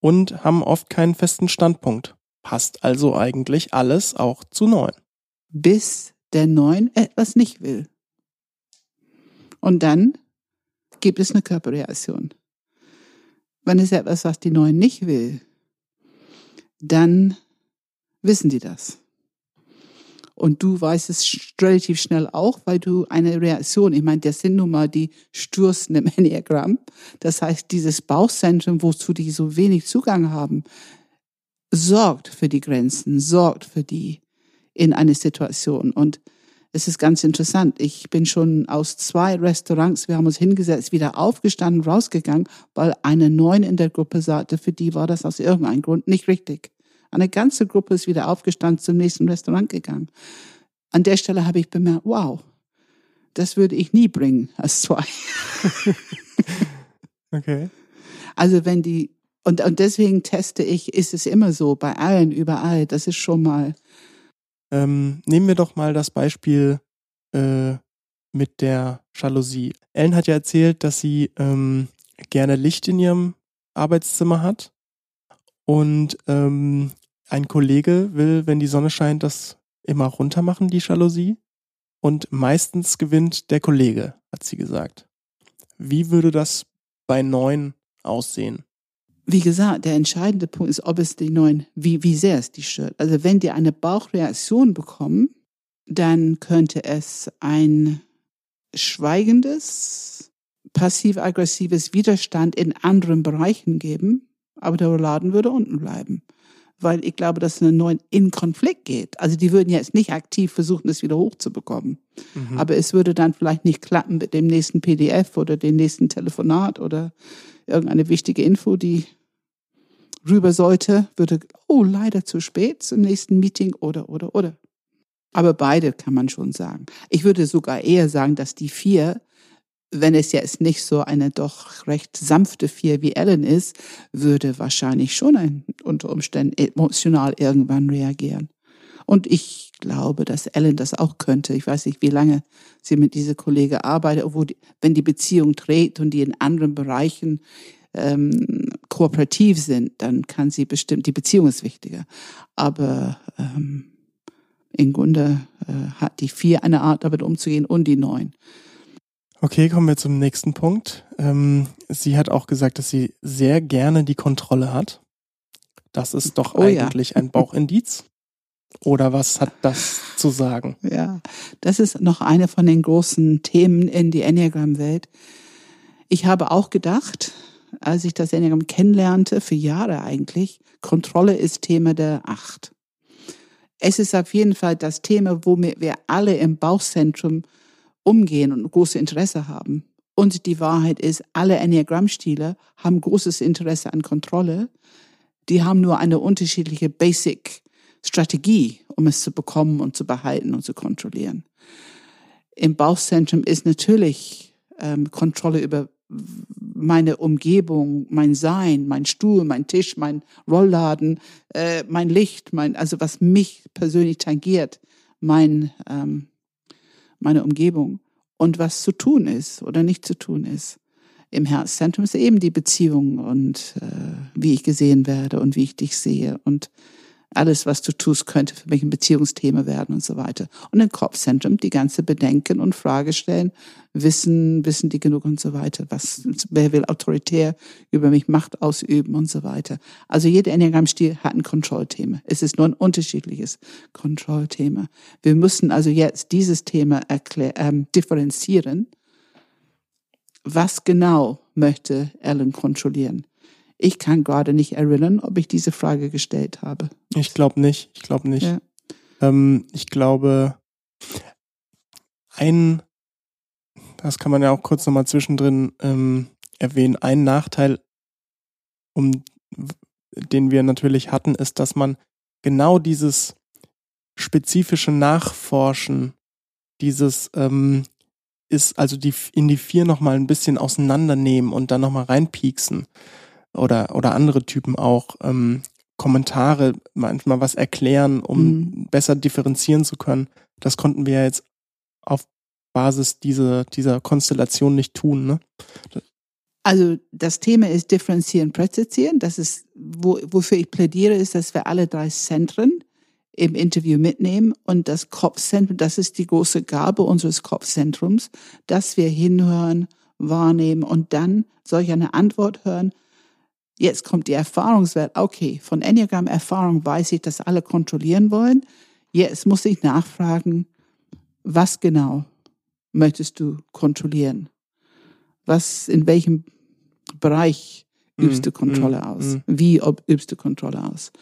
und haben oft keinen festen Standpunkt. Passt also eigentlich alles auch zu neun. Bis der neun etwas nicht will. Und dann gibt es eine Körperreaktion. Wenn es etwas, was die neun nicht will, dann wissen die das. Und du weißt es relativ schnell auch, weil du eine Reaktion, ich meine, das sind nun mal die Stürzen im [laughs] Enneagramm. Das heißt, dieses Bauchzentrum, wozu die so wenig Zugang haben, sorgt für die Grenzen, sorgt für die in eine Situation. Und es ist ganz interessant. Ich bin schon aus zwei Restaurants, wir haben uns hingesetzt, wieder aufgestanden, rausgegangen, weil eine Neun in der Gruppe sagte, für die war das aus irgendeinem Grund nicht richtig. Eine ganze Gruppe ist wieder aufgestanden, zum nächsten Restaurant gegangen. An der Stelle habe ich bemerkt, wow, das würde ich nie bringen als zwei. [laughs] okay. Also wenn die, und, und deswegen teste ich, ist es immer so, bei allen, überall, das ist schon mal. Ähm, nehmen wir doch mal das Beispiel äh, mit der Jalousie. Ellen hat ja erzählt, dass sie ähm, gerne Licht in ihrem Arbeitszimmer hat und ähm, ein Kollege will, wenn die Sonne scheint, das immer runter machen, die Jalousie. Und meistens gewinnt der Kollege, hat sie gesagt. Wie würde das bei neun aussehen? Wie gesagt, der entscheidende Punkt ist, ob es die neuen, wie, wie sehr es die stört. Also wenn die eine Bauchreaktion bekommen, dann könnte es ein schweigendes, passiv-aggressives Widerstand in anderen Bereichen geben, aber der Laden würde unten bleiben. Weil ich glaube, dass eine neuen in Konflikt geht. Also die würden jetzt nicht aktiv versuchen, es wieder hochzubekommen. Mhm. Aber es würde dann vielleicht nicht klappen mit dem nächsten PDF oder dem nächsten Telefonat oder irgendeine wichtige Info, die rüber sollte, würde, oh, leider zu spät zum nächsten Meeting oder, oder, oder. Aber beide kann man schon sagen. Ich würde sogar eher sagen, dass die vier wenn es jetzt nicht so eine doch recht sanfte Vier wie Ellen ist, würde wahrscheinlich schon ein, unter Umständen emotional irgendwann reagieren. Und ich glaube, dass Ellen das auch könnte. Ich weiß nicht, wie lange sie mit dieser Kollege arbeitet, obwohl die, wenn die Beziehung trägt und die in anderen Bereichen ähm, kooperativ sind, dann kann sie bestimmt, die Beziehung ist wichtiger. Aber ähm, im Grunde äh, hat die vier eine Art, damit umzugehen und die neun. Okay, kommen wir zum nächsten Punkt. Ähm, sie hat auch gesagt, dass sie sehr gerne die Kontrolle hat. Das ist doch oh, eigentlich ja. ein Bauchindiz. Oder was hat das zu sagen? Ja, das ist noch eine von den großen Themen in die Enneagram-Welt. Ich habe auch gedacht, als ich das Enneagram kennenlernte, für Jahre eigentlich, Kontrolle ist Thema der Acht. Es ist auf jeden Fall das Thema, wo wir alle im Bauchzentrum umgehen und große Interesse haben. Und die Wahrheit ist, alle Enneagramm-Stile haben großes Interesse an Kontrolle. Die haben nur eine unterschiedliche Basic-Strategie, um es zu bekommen und zu behalten und zu kontrollieren. Im Bauchzentrum ist natürlich ähm, Kontrolle über meine Umgebung, mein Sein, mein Stuhl, mein Tisch, mein Rollladen, äh, mein Licht, mein, also was mich persönlich tangiert, mein, ähm, meine Umgebung und was zu tun ist oder nicht zu tun ist. Im Herzzentrum ist eben die Beziehung und äh, wie ich gesehen werde und wie ich dich sehe und alles, was du tust, könnte für mich ein Beziehungsthema werden und so weiter. Und im Kopfzentrum die ganze Bedenken und Frage stellen, wissen, wissen die genug und so weiter. Was, wer will autoritär über mich Macht ausüben und so weiter. Also jeder Enneagramm-Stil hat ein Kontrollthema. Es ist nur ein unterschiedliches Kontrollthema. Wir müssen also jetzt dieses Thema erklär, ähm, differenzieren. Was genau möchte Ellen kontrollieren? Ich kann gerade nicht erinnern, ob ich diese Frage gestellt habe. Ich glaube nicht. Ich glaube nicht. Ja. Ähm, ich glaube, ein, das kann man ja auch kurz nochmal zwischendrin ähm, erwähnen, ein Nachteil, um den wir natürlich hatten, ist, dass man genau dieses spezifische Nachforschen, dieses ähm, ist also die in die vier nochmal ein bisschen auseinandernehmen und dann nochmal reinpieksen oder, oder andere Typen auch ähm, Kommentare, manchmal was erklären, um mhm. besser differenzieren zu können. Das konnten wir ja jetzt auf Basis dieser, dieser Konstellation nicht tun. Ne? Also das Thema ist differenzieren, präzisieren. Das ist, wo, wofür ich plädiere, ist, dass wir alle drei Zentren im Interview mitnehmen und das Kopfzentrum, das ist die große Gabe unseres Kopfzentrums, dass wir hinhören, wahrnehmen und dann solch eine Antwort hören. Jetzt kommt die Erfahrungswert. Okay, von Enneagram Erfahrung weiß ich, dass alle kontrollieren wollen. Jetzt muss ich nachfragen, was genau möchtest du kontrollieren? Was, in welchem Bereich übst du mm, Kontrolle mm, aus? Mm. Wie ob, übst du Kontrolle aus?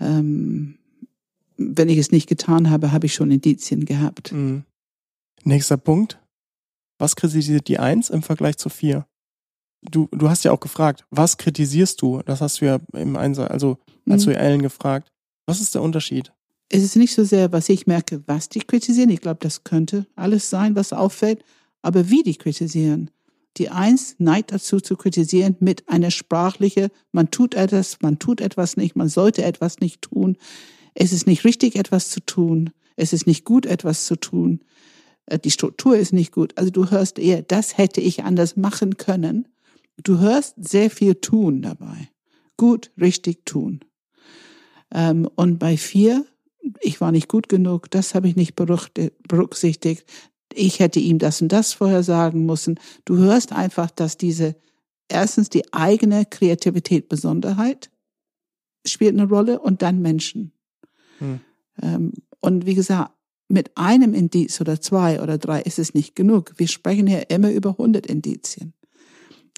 Ähm, wenn ich es nicht getan habe, habe ich schon Indizien gehabt. Nächster Punkt. Was kritisiert die Eins im Vergleich zur Vier? Du, du hast ja auch gefragt, was kritisierst du? Das hast du ja im Einsatz, also als mhm. du Ellen gefragt. Was ist der Unterschied? Es ist nicht so sehr, was ich merke, was die kritisieren. Ich glaube, das könnte alles sein, was auffällt. Aber wie die kritisieren. Die Eins neigt dazu zu kritisieren mit einer sprachliche, man tut etwas, man tut etwas nicht, man sollte etwas nicht tun. Es ist nicht richtig, etwas zu tun. Es ist nicht gut, etwas zu tun. Äh, die Struktur ist nicht gut. Also du hörst eher, das hätte ich anders machen können. Du hörst sehr viel tun dabei. Gut, richtig tun. Ähm, und bei vier, ich war nicht gut genug, das habe ich nicht berücksichtigt. Ich hätte ihm das und das vorher sagen müssen. Du hörst einfach, dass diese, erstens die eigene Kreativität, Besonderheit spielt eine Rolle und dann Menschen. Hm. Ähm, und wie gesagt, mit einem Indiz oder zwei oder drei ist es nicht genug. Wir sprechen ja immer über 100 Indizien.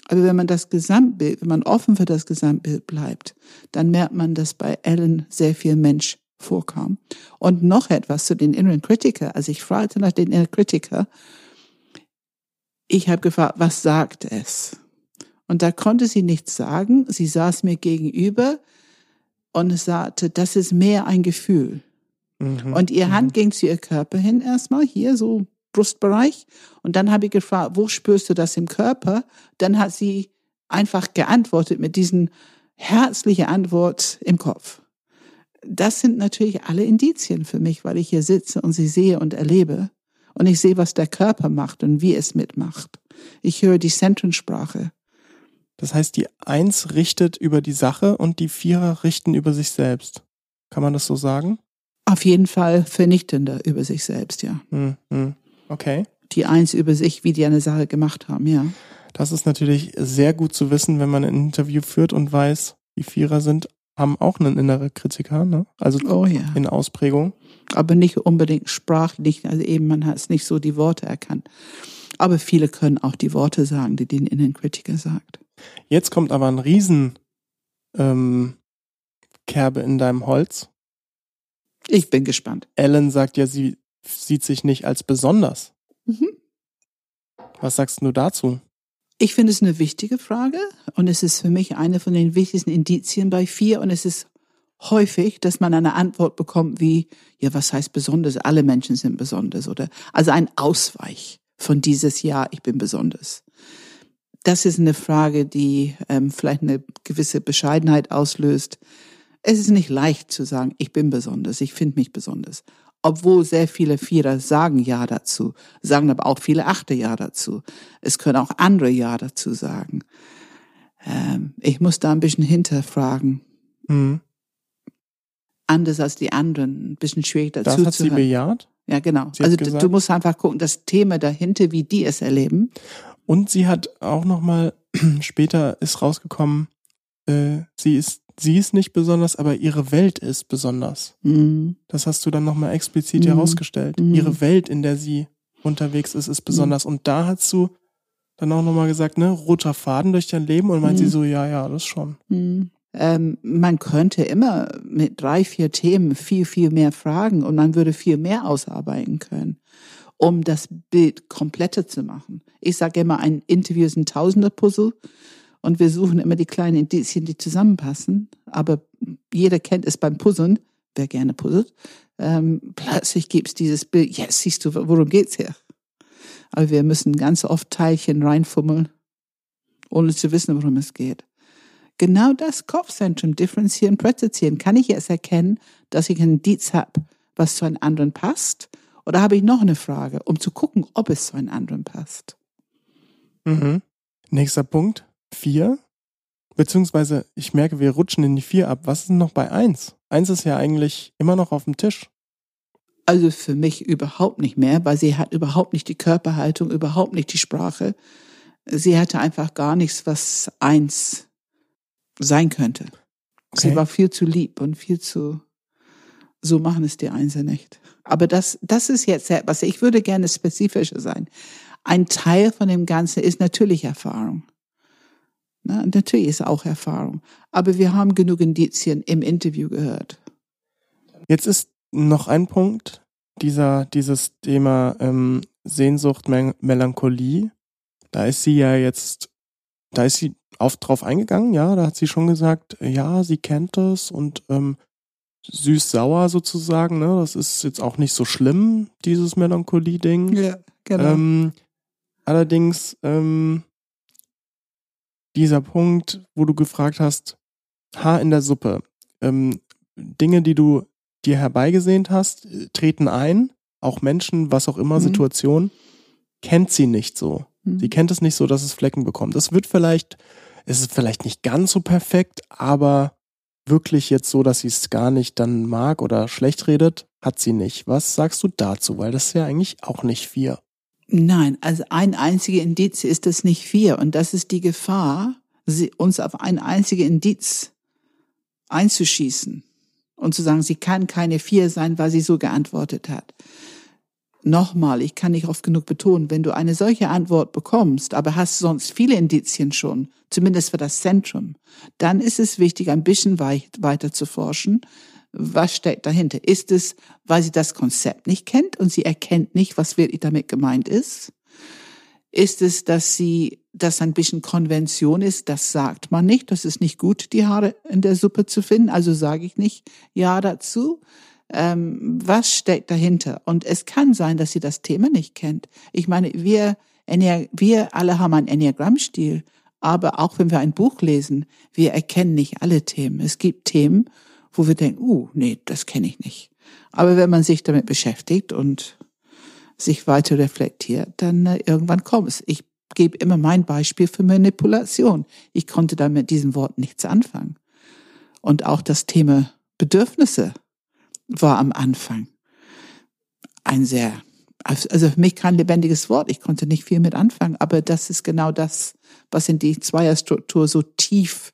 Aber wenn man das Gesamtbild, wenn man offen für das Gesamtbild bleibt, dann merkt man, dass bei Ellen sehr viel Mensch vorkam. Und noch etwas zu den inneren Kritiker. Also ich fragte nach den inneren Kritiker. Ich habe gefragt, was sagt es? Und da konnte sie nichts sagen. Sie saß mir gegenüber und sagte, das ist mehr ein Gefühl. Mhm. Und ihr Hand mhm. ging zu ihr Körper hin erstmal, hier so Brustbereich. Und dann habe ich gefragt, wo spürst du das im Körper? Dann hat sie einfach geantwortet mit diesen herzlichen Antwort im Kopf. Das sind natürlich alle Indizien für mich, weil ich hier sitze und sie sehe und erlebe. Und ich sehe, was der Körper macht und wie es mitmacht. Ich höre die Zentrenssprache. Das heißt, die Eins richtet über die Sache und die Vierer richten über sich selbst. Kann man das so sagen? Auf jeden Fall vernichtender über sich selbst, ja. Hm, hm. Okay. Die Eins über sich, wie die eine Sache gemacht haben, ja. Das ist natürlich sehr gut zu wissen, wenn man ein Interview führt und weiß, die Vierer sind, haben auch einen inneren Kritiker, ne? Also oh, ja. in Ausprägung. Aber nicht unbedingt sprachlich, also eben man hat es nicht so die Worte erkannt. Aber viele können auch die Worte sagen, die den Innenkritiker sagt. Jetzt kommt aber ein Riesen ähm, Kerbe in deinem Holz. Ich bin gespannt. Ellen sagt ja, sie sieht sich nicht als besonders. Mhm. Was sagst du dazu? Ich finde es eine wichtige Frage und es ist für mich eine von den wichtigsten Indizien bei vier und es ist häufig, dass man eine Antwort bekommt wie, ja, was heißt besonders? Alle Menschen sind besonders oder also ein Ausweich von dieses Jahr, ich bin besonders das ist eine Frage, die ähm, vielleicht eine gewisse Bescheidenheit auslöst. Es ist nicht leicht zu sagen, ich bin besonders, ich finde mich besonders. Obwohl sehr viele Vierer sagen Ja dazu, sagen aber auch viele Achte Ja dazu. Es können auch andere Ja dazu sagen. Ähm, ich muss da ein bisschen hinterfragen. Mhm. Anders als die anderen, ein bisschen schwierig dazu das hat sie bejaht? Ja, genau. also du, du musst einfach gucken, das Thema dahinter, wie die es erleben. Und sie hat auch nochmal, [clears throat] später ist rausgekommen, äh, sie ist, sie ist nicht besonders, aber ihre Welt ist besonders. Mhm. Das hast du dann nochmal explizit mhm. herausgestellt. Mhm. Ihre Welt, in der sie unterwegs ist, ist besonders. Mhm. Und da hast du dann auch nochmal gesagt, ne, roter Faden durch dein Leben und meint sie mhm. so, ja, ja, das schon. Mhm. Ähm, man könnte immer mit drei, vier Themen viel, viel mehr fragen und man würde viel mehr ausarbeiten können um das Bild kompletter zu machen. Ich sage immer, ein Interview ist ein Tausender-Puzzle und wir suchen immer die kleinen Indizien, die zusammenpassen. Aber jeder kennt es beim Puzzeln, wer gerne puzzelt. Ähm, plötzlich gibt es dieses Bild, jetzt siehst du, worum geht's hier? Aber wir müssen ganz oft Teilchen reinfummeln, ohne zu wissen, worum es geht. Genau das Kopfzentrum, differenzieren, präzisieren, kann ich jetzt erkennen, dass ich ein Indiz habe, was zu einem anderen passt oder habe ich noch eine Frage, um zu gucken, ob es zu einem anderen passt? Mhm. Nächster Punkt, vier. Beziehungsweise, ich merke, wir rutschen in die vier ab. Was ist denn noch bei eins? Eins ist ja eigentlich immer noch auf dem Tisch. Also für mich überhaupt nicht mehr, weil sie hat überhaupt nicht die Körperhaltung, überhaupt nicht die Sprache. Sie hatte einfach gar nichts, was eins sein könnte. Okay. Sie war viel zu lieb und viel zu, so machen es die Einser nicht. Aber das, das ist jetzt etwas, ich würde gerne spezifischer sein. Ein Teil von dem Ganzen ist natürlich Erfahrung. Na, natürlich ist auch Erfahrung. Aber wir haben genug Indizien im Interview gehört. Jetzt ist noch ein Punkt, dieser, dieses Thema ähm, Sehnsucht, Mel Melancholie. Da ist sie ja jetzt, da ist sie auf drauf eingegangen, ja, da hat sie schon gesagt, ja, sie kennt das und ähm, süß-sauer sozusagen, ne? Das ist jetzt auch nicht so schlimm, dieses Melancholie-Ding. Ja, genau. Ähm, allerdings ähm, dieser Punkt, wo du gefragt hast, Haar in der Suppe. Ähm, Dinge, die du dir herbeigesehnt hast, äh, treten ein. Auch Menschen, was auch immer, Mhm. Situation, kennt sie nicht so. Hm. Sie kennt es nicht so, dass es Flecken bekommt. Es wird vielleicht, es ist vielleicht nicht ganz so perfekt, aber wirklich jetzt so, dass sie es gar nicht dann mag oder schlecht redet, hat sie nicht. Was sagst du dazu? Weil das ist ja eigentlich auch nicht vier. Nein, also ein einziger Indiz ist es nicht vier. Und das ist die Gefahr, uns auf ein einziges Indiz einzuschießen und zu sagen, sie kann keine vier sein, weil sie so geantwortet hat. Nochmal, ich kann nicht oft genug betonen, wenn du eine solche Antwort bekommst, aber hast sonst viele Indizien schon, zumindest für das Zentrum, dann ist es wichtig, ein bisschen weit, weiter zu forschen. Was steckt dahinter? Ist es, weil sie das Konzept nicht kennt und sie erkennt nicht, was wirklich damit gemeint ist? Ist es, dass sie, das ein bisschen Konvention ist? Das sagt man nicht. Das ist nicht gut, die Haare in der Suppe zu finden. Also sage ich nicht Ja dazu. Ähm, was steckt dahinter? Und es kann sein, dass sie das Thema nicht kennt. Ich meine, wir, wir alle haben einen Enneagrammstil. Aber auch wenn wir ein Buch lesen, wir erkennen nicht alle Themen. Es gibt Themen, wo wir denken, uh, nee, das kenne ich nicht. Aber wenn man sich damit beschäftigt und sich weiter reflektiert, dann äh, irgendwann kommt es. Ich gebe immer mein Beispiel für Manipulation. Ich konnte da mit diesem Wort nichts anfangen. Und auch das Thema Bedürfnisse war am Anfang ein sehr, also für mich kein lebendiges Wort. Ich konnte nicht viel mit anfangen, aber das ist genau das, was in die Zweierstruktur so tief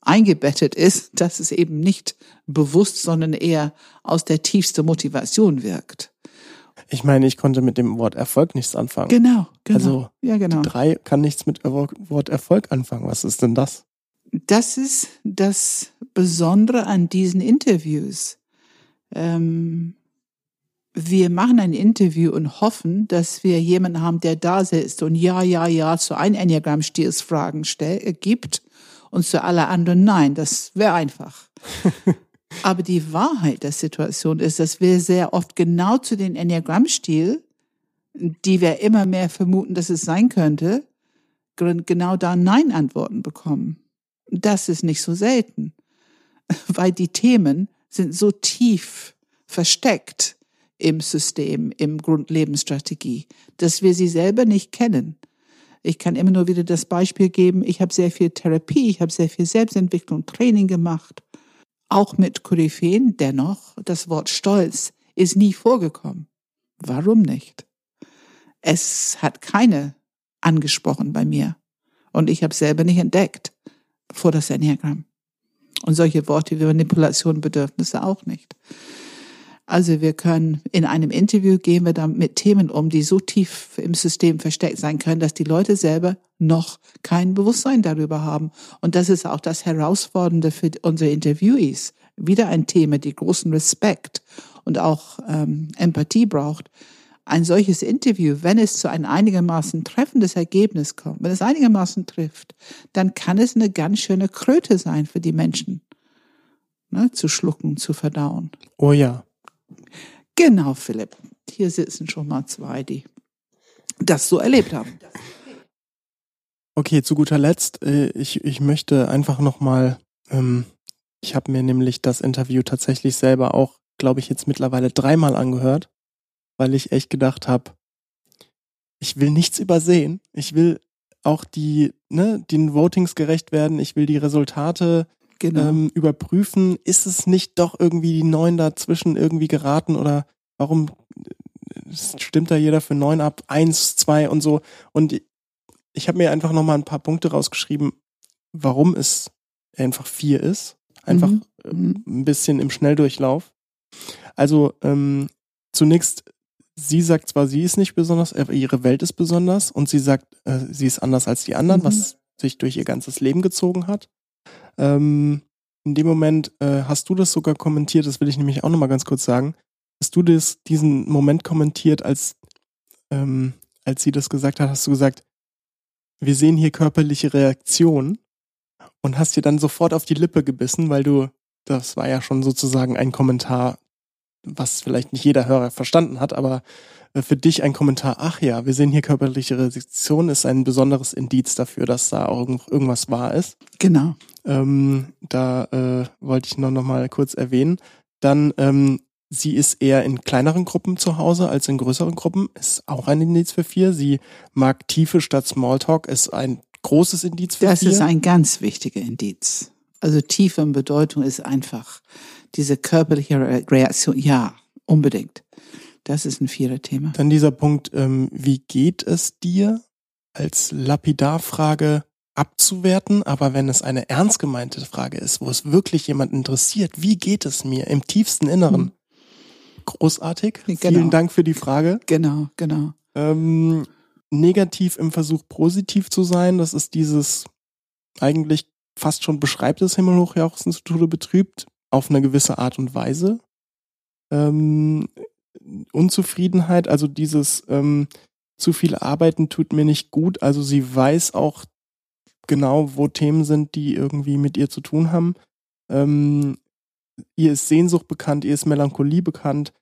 eingebettet ist, dass es eben nicht bewusst, sondern eher aus der tiefsten Motivation wirkt. Ich meine, ich konnte mit dem Wort Erfolg nichts anfangen. Genau, genau. Also, ja, genau. Drei kann nichts mit Wort Erfolg anfangen. Was ist denn das? Das ist das Besondere an diesen Interviews. Ähm, wir machen ein Interview und hoffen, dass wir jemanden haben, der da sitzt und ja, ja, ja zu einem Enneagramm-Stils Fragen stell, äh, gibt und zu alle anderen nein. Das wäre einfach. [laughs] Aber die Wahrheit der Situation ist, dass wir sehr oft genau zu den Enneagramm-Stil, die wir immer mehr vermuten, dass es sein könnte, genau da Nein-Antworten bekommen. Das ist nicht so selten, [laughs] weil die Themen sind so tief versteckt im System, im Grundlebensstrategie, dass wir sie selber nicht kennen. Ich kann immer nur wieder das Beispiel geben, ich habe sehr viel Therapie, ich habe sehr viel Selbstentwicklung, Training gemacht, auch mit Koryphäen. Dennoch, das Wort Stolz ist nie vorgekommen. Warum nicht? Es hat keine angesprochen bei mir. Und ich habe selber nicht entdeckt vor das Enneagramm. Und solche Worte wie Manipulation, Bedürfnisse auch nicht. Also wir können in einem Interview gehen wir dann mit Themen um, die so tief im System versteckt sein können, dass die Leute selber noch kein Bewusstsein darüber haben. Und das ist auch das Herausfordernde für unsere Interviewees. Wieder ein Thema, die großen Respekt und auch ähm, Empathie braucht. Ein solches Interview, wenn es zu einem einigermaßen treffendes Ergebnis kommt, wenn es einigermaßen trifft, dann kann es eine ganz schöne Kröte sein für die Menschen, ne, zu schlucken, zu verdauen. Oh ja. Genau, Philipp. Hier sitzen schon mal zwei, die das so erlebt haben. Okay, zu guter Letzt, äh, ich, ich möchte einfach nochmal, ähm, ich habe mir nämlich das Interview tatsächlich selber auch, glaube ich, jetzt mittlerweile dreimal angehört, weil ich echt gedacht habe, ich will nichts übersehen. Ich will auch die, ne, den Votings gerecht werden. Ich will die Resultate Genau. ähm, überprüfen. Ist es nicht doch irgendwie die neun dazwischen irgendwie geraten oder warum äh, stimmt da jeder für neun ab? Eins, zwei und so. Und ich habe mir einfach nochmal ein paar Punkte rausgeschrieben, warum es einfach vier ist. Einfach Mhm. äh, Mhm. ein bisschen im Schnelldurchlauf. Also ähm, zunächst, sie sagt zwar, sie ist nicht besonders, aber ihre Welt ist besonders und sie sagt, äh, sie ist anders als die anderen, Mhm. was sich durch ihr ganzes Leben gezogen hat. Ähm, in dem Moment äh, hast du das sogar kommentiert, das will ich nämlich auch nochmal ganz kurz sagen, hast du das, diesen Moment kommentiert, als, ähm, als sie das gesagt hat, hast du gesagt, wir sehen hier körperliche Reaktionen und hast dir dann sofort auf die Lippe gebissen, weil du, das war ja schon sozusagen ein Kommentar, was vielleicht nicht jeder Hörer verstanden hat, aber äh, für dich ein Kommentar, ach ja, wir sehen hier körperliche Reaktion, ist ein besonderes Indiz dafür, dass da irgendwas wahr ist. Genau. Ähm, da äh, wollte ich noch, noch mal kurz erwähnen. Dann, ähm, sie ist eher in kleineren Gruppen zu Hause als in größeren Gruppen. Ist auch ein Indiz für vier. Sie mag Tiefe statt Smalltalk. Ist ein großes Indiz für Das vier. ist ein ganz wichtiger Indiz. Also tiefe in Bedeutung ist einfach diese körperliche Re- Reaktion. Ja, unbedingt. Das ist ein Vierer-Thema. Dann dieser Punkt, ähm, wie geht es dir als Lapidarfrage abzuwerten, aber wenn es eine ernst gemeinte Frage ist, wo es wirklich jemand interessiert, wie geht es mir im tiefsten Inneren? Mhm. Großartig. Genau. Vielen Dank für die Frage. Genau, genau. Ähm, negativ im Versuch positiv zu sein, das ist dieses eigentlich fast schon beschreibt es Himmelhochjauchzen zu Tode betrübt, auf eine gewisse Art und Weise. Ähm, Unzufriedenheit, also dieses ähm, zu viel Arbeiten tut mir nicht gut. Also sie weiß auch genau, wo Themen sind, die irgendwie mit ihr zu tun haben. Ähm, ihr ist Sehnsucht bekannt, ihr ist Melancholie bekannt.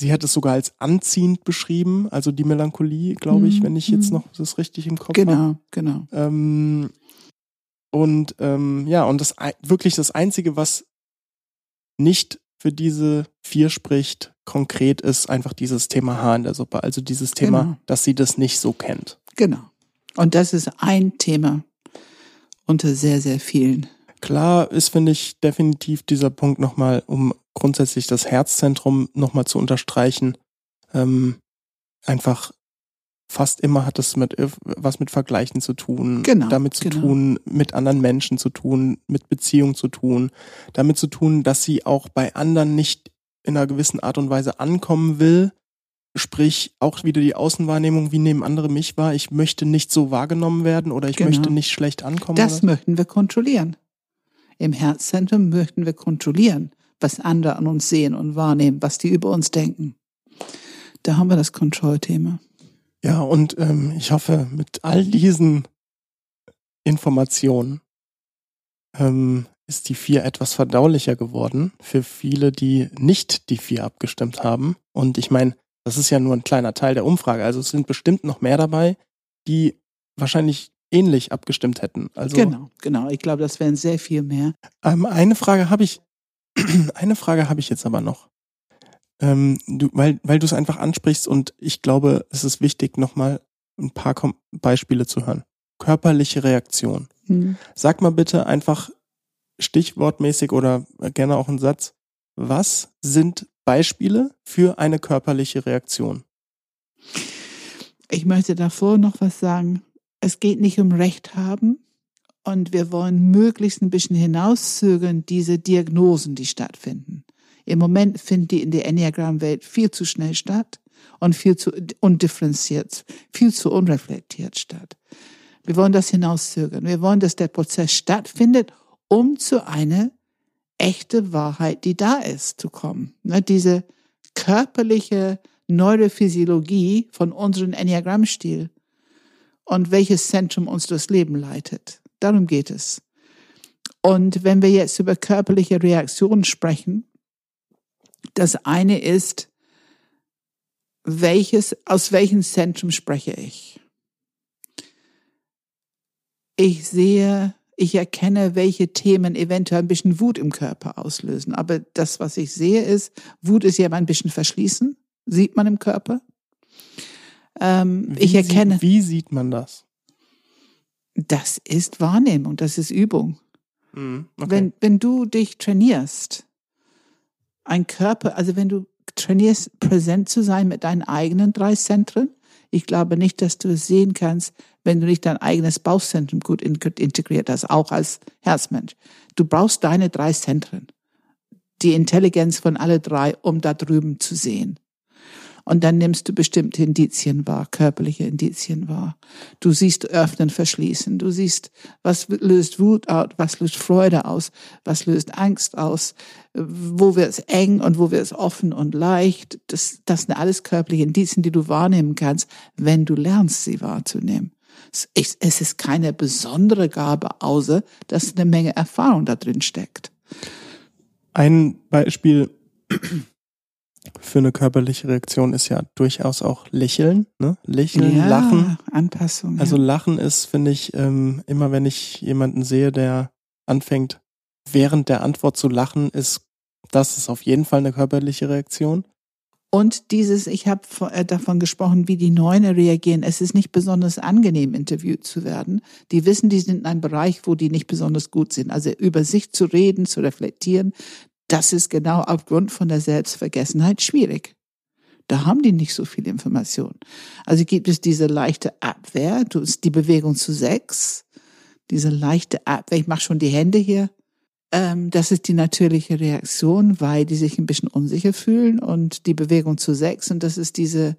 Sie hat es sogar als anziehend beschrieben, also die Melancholie, glaube ich, Mhm, wenn ich jetzt mhm. noch das richtig im Kopf habe. Genau, genau. Ähm, und ähm, ja, und das wirklich das Einzige, was nicht für diese vier spricht, konkret ist einfach dieses Thema Haar in der Suppe. Also dieses Thema, Genau. dass sie das nicht so kennt. Genau. Und das ist ein Thema unter sehr, sehr vielen. Klar ist, finde ich, definitiv dieser Punkt nochmal, um grundsätzlich das Herzzentrum nochmal zu unterstreichen. Ähm, einfach fast immer hat es mit was mit Vergleichen zu tun, Genau, damit zu genau. tun, mit anderen Menschen zu tun, mit Beziehungen zu tun, damit zu tun, dass sie auch bei anderen nicht in einer gewissen Art und Weise ankommen will. Sprich, auch wieder die Außenwahrnehmung, wie nehmen andere mich wahr? Ich möchte nicht so wahrgenommen werden oder ich Genau. möchte nicht schlecht ankommen. Das oder? möchten wir kontrollieren. Im Herzzentrum möchten wir kontrollieren, was andere an uns sehen und wahrnehmen, was die über uns denken. Da haben wir das Kontrollthema. Ja, und ähm, ich hoffe, mit all diesen Informationen ähm, ist die vier etwas verdaulicher geworden für viele, die nicht die vier abgestimmt haben. Und ich meine, das ist ja nur ein kleiner Teil der Umfrage. Also es sind bestimmt noch mehr dabei, die wahrscheinlich ähnlich abgestimmt hätten. Also genau, genau. Ich glaube, das wären sehr viel mehr. ähm, eine Frage habe ich, [clears throat] eine Frage habe ich jetzt aber noch. Ähm, du, weil, weil du es einfach ansprichst und ich glaube, es ist wichtig, nochmal ein paar Kom Beispiele zu hören. Körperliche Reaktion. Hm. Sag mal bitte einfach stichwortmäßig oder gerne auch einen Satz. Was sind Beispiele für eine körperliche Reaktion? Ich möchte davor noch was sagen. Es geht nicht um Recht haben und wir wollen möglichst ein bisschen hinauszögern diese Diagnosen, die stattfinden. Im Moment finden die in der Enneagram-Welt viel zu schnell statt und viel zu undifferenziert, viel zu unreflektiert statt. Wir wollen das hinauszögern. Wir wollen, dass der Prozess stattfindet, um zu einer echte Wahrheit, die da ist, zu kommen. Ne, diese körperliche Neurophysiologie von unserem Enneagrammstil und welches Zentrum uns durchs Leben leitet. Darum geht es. Und wenn wir jetzt über körperliche Reaktionen sprechen, das eine ist, welches, aus welchem Zentrum spreche ich? Ich sehe, ich erkenne, welche Themen eventuell ein bisschen Wut im Körper auslösen. Aber das, was ich sehe, ist, Wut ist ja ein bisschen verschließen, sieht man im Körper. Ähm, Wie ich sieht- erkenne, Wie sieht man das? Das ist Wahrnehmung, das ist Übung. Mhm. Okay. Wenn, wenn du dich trainierst, ein Körper, also wenn du trainierst, präsent zu sein mit deinen eigenen drei Zentren, ich glaube nicht, dass du es sehen kannst, wenn du nicht dein eigenes Bauchzentrum gut integriert hast, auch als Herzmensch. Du brauchst deine drei Zentren, die Intelligenz von alle drei, um da drüben zu sehen. Und dann nimmst du bestimmte Indizien wahr, körperliche Indizien wahr. Du siehst öffnen, verschließen. Du siehst, was löst Wut aus, was löst Freude aus, was löst Angst aus, wo wird es eng und wo wird es offen und leicht. Das, das sind alles körperliche Indizien, die du wahrnehmen kannst, wenn du lernst, sie wahrzunehmen. Es ist keine besondere Gabe, außer dass eine Menge Erfahrung da drin steckt. Ein Beispiel für eine körperliche Reaktion ist ja durchaus auch Lächeln, ne? Lächeln, ja, Lachen. Anpassung. Also ja. Lachen ist, finde ich, ähm, immer wenn ich jemanden sehe, der anfängt, während der Antwort zu lachen, ist das ist auf jeden Fall eine körperliche Reaktion. Und dieses, ich habe äh, davon gesprochen, wie die Neune reagieren. Es ist nicht besonders angenehm, interviewt zu werden. Die wissen, die sind in einem Bereich, wo die nicht besonders gut sind. Also über sich zu reden, zu reflektieren, das ist genau aufgrund von der Selbstvergessenheit schwierig. Da haben die nicht so viel Information. Also gibt es diese leichte Abwehr, du ist die Bewegung zu sechs, diese leichte Abwehr, ich mache schon die Hände hier. Ähm, das ist die natürliche Reaktion, weil die sich ein bisschen unsicher fühlen und die Bewegung zu sechs und das ist diese,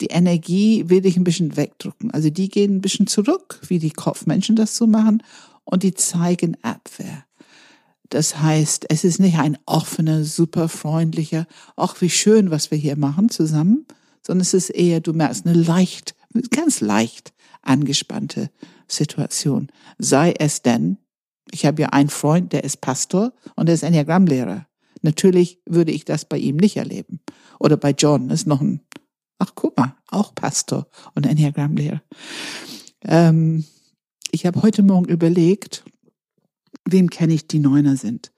die Energie will dich ein bisschen wegdrücken. Also die gehen ein bisschen zurück, wie die Kopfmenschen das so machen und die zeigen Abwehr. Das heißt, es ist nicht ein offener, super freundlicher, ach wie schön, was wir hier machen zusammen, sondern es ist eher, du merkst, eine leicht, ganz leicht angespannte Situation. Sei es denn, ich habe ja einen Freund, der ist Pastor und der ist Enneagrammlehrer. Natürlich würde ich das bei ihm nicht erleben. Oder bei John ist noch ein, ach guck mal, auch Pastor und Enneagrammlehrer. Ähm, ich habe heute Morgen überlegt, wem kenne ich, die Neuner sind.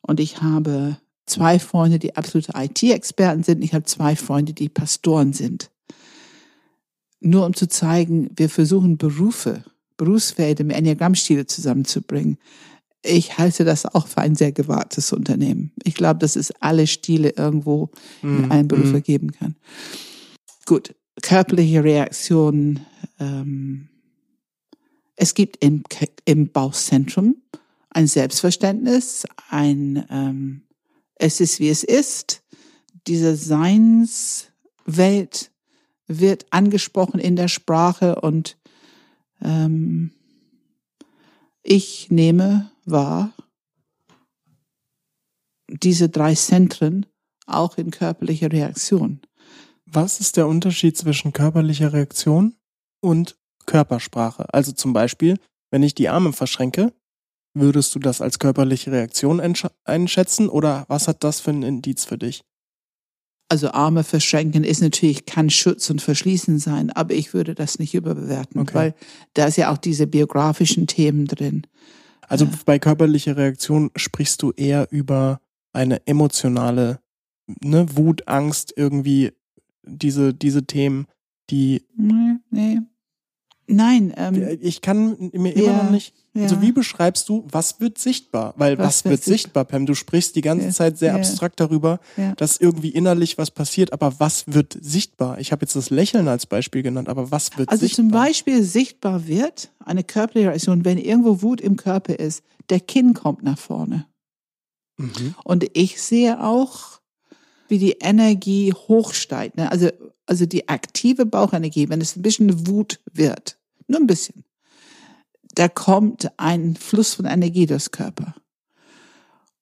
Und ich habe zwei Freunde, die absolute IT-Experten sind. Ich habe zwei Freunde, die Pastoren sind. Nur um zu zeigen, wir versuchen Berufe, Berufsfelder im Enneagrammstile zusammenzubringen. Ich halte das auch für ein sehr gewahrtes Unternehmen. Ich glaube, dass es alle Stile irgendwo in einem Beruf mm. ergeben kann. Gut, körperliche Reaktionen. Ähm, es gibt im, im Bauchzentrum ein Selbstverständnis, ein ähm, es ist wie es ist. Diese Seinswelt wird angesprochen in der Sprache und ähm, ich nehme wahr diese drei Zentren auch in körperlicher Reaktion. Was ist der Unterschied zwischen körperlicher Reaktion und Körpersprache? Also zum Beispiel, wenn ich die Arme verschränke, würdest du das als körperliche Reaktion einschätzen oder was hat das für ein Indiz für dich? Also Arme verschränken ist natürlich, kann Schutz und Verschließen sein, aber ich würde das nicht überbewerten, Okay. weil da ist ja auch diese biografischen Themen drin. Also Ja. bei körperlicher Reaktion sprichst du eher über eine emotionale, ne, Wut, Angst, irgendwie diese, diese Themen, die Nee, nee. Nein, ähm, ich kann mir immer ja, noch nicht. Ja. Also wie beschreibst du, was wird sichtbar? Weil was, Was wird wird sicht- sichtbar, Pam? Du sprichst die ganze Ja, Zeit sehr ja. abstrakt darüber, dass irgendwie innerlich was passiert, aber was wird sichtbar? Ich habe jetzt das Lächeln als Beispiel genannt, aber was wird Also sichtbar? zum Beispiel sichtbar wird eine körperliche Reaktion, wenn irgendwo Wut im Körper ist, der Kinn kommt nach vorne. Mhm. Und ich sehe auch, wie die Energie hochsteigt. Ne? Also, also die aktive Bauchenergie, wenn es ein bisschen Wut wird, nur ein bisschen, da kommt ein Fluss von Energie durchs Körper.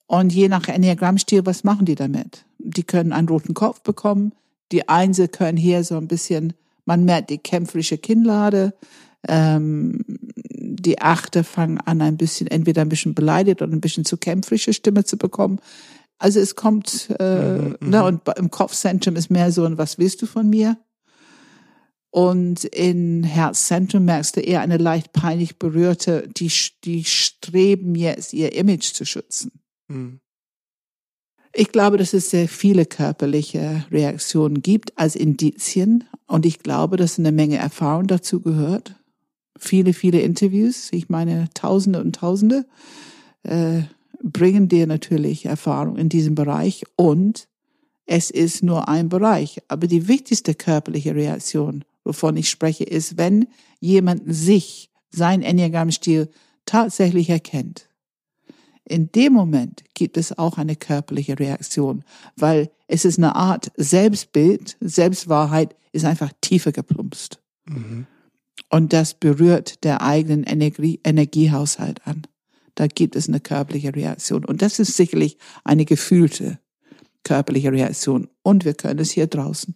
Und je nach Enneagrammstil, was machen die damit? Die können einen roten Kopf bekommen. Die Einse können hier so ein bisschen, man merkt die kämpferische Kinnlade. Ähm, die Achte fangen an, ein bisschen, entweder ein bisschen beleidigt oder ein bisschen zu kämpferische Stimme zu bekommen. Also es kommt, äh, Mhm, mhm. ne, und im Kopfzentrum ist mehr so ein, was willst du von mir? Und in Herzzentrum merkst du eher eine leicht peinlich berührte, die, die streben jetzt ihr Image zu schützen. Mhm. Ich glaube, dass es sehr viele körperliche Reaktionen gibt als Indizien und ich glaube, dass eine Menge Erfahrung dazu gehört. viele, viele Interviews, ich meine Tausende und Tausende, äh, bringen dir natürlich Erfahrung in diesem Bereich und es ist nur ein Bereich. Aber die wichtigste körperliche Reaktion, wovon ich spreche, ist, wenn jemand sich, sein Enneagramm-Stil tatsächlich erkennt. In dem Moment gibt es auch eine körperliche Reaktion, weil es ist eine Art Selbstbild, Selbstwahrheit ist einfach tiefer geplumpst. Mhm. Und das berührt der eigenen Energie, Energiehaushalt an. Da gibt es eine körperliche Reaktion. Und das ist sicherlich eine gefühlte körperliche Reaktion. Und wir können es hier draußen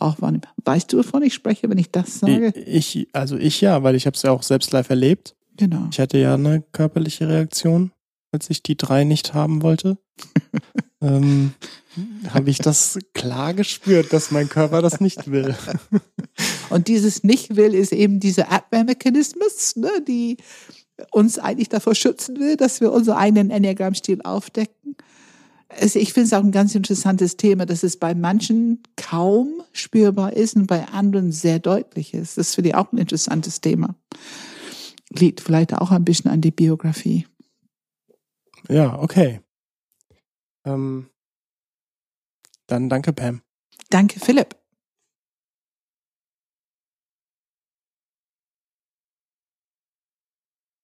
auch wahrnehmen. Weißt du, wovon ich spreche, wenn ich das sage? Ich, also ich ja, weil ich habe es ja auch selbst live erlebt. Genau. Ich hatte ja eine körperliche Reaktion, als ich die drei nicht haben wollte. [laughs] ähm, habe ich das klar gespürt, dass mein Körper das nicht will. [laughs] Und dieses nicht will ist eben dieser Abwehrmechanismus, ne, die uns eigentlich davor schützen will, dass wir unseren eigenen Enneagramm-Stil aufdecken. Also ich finde es auch ein ganz interessantes Thema, dass es bei manchen kaum spürbar ist und bei anderen sehr deutlich ist. Das finde ich auch ein interessantes Thema. Liegt vielleicht auch ein bisschen an die Biografie. Ja, okay. Ähm, dann danke, Pam. Danke, Philipp.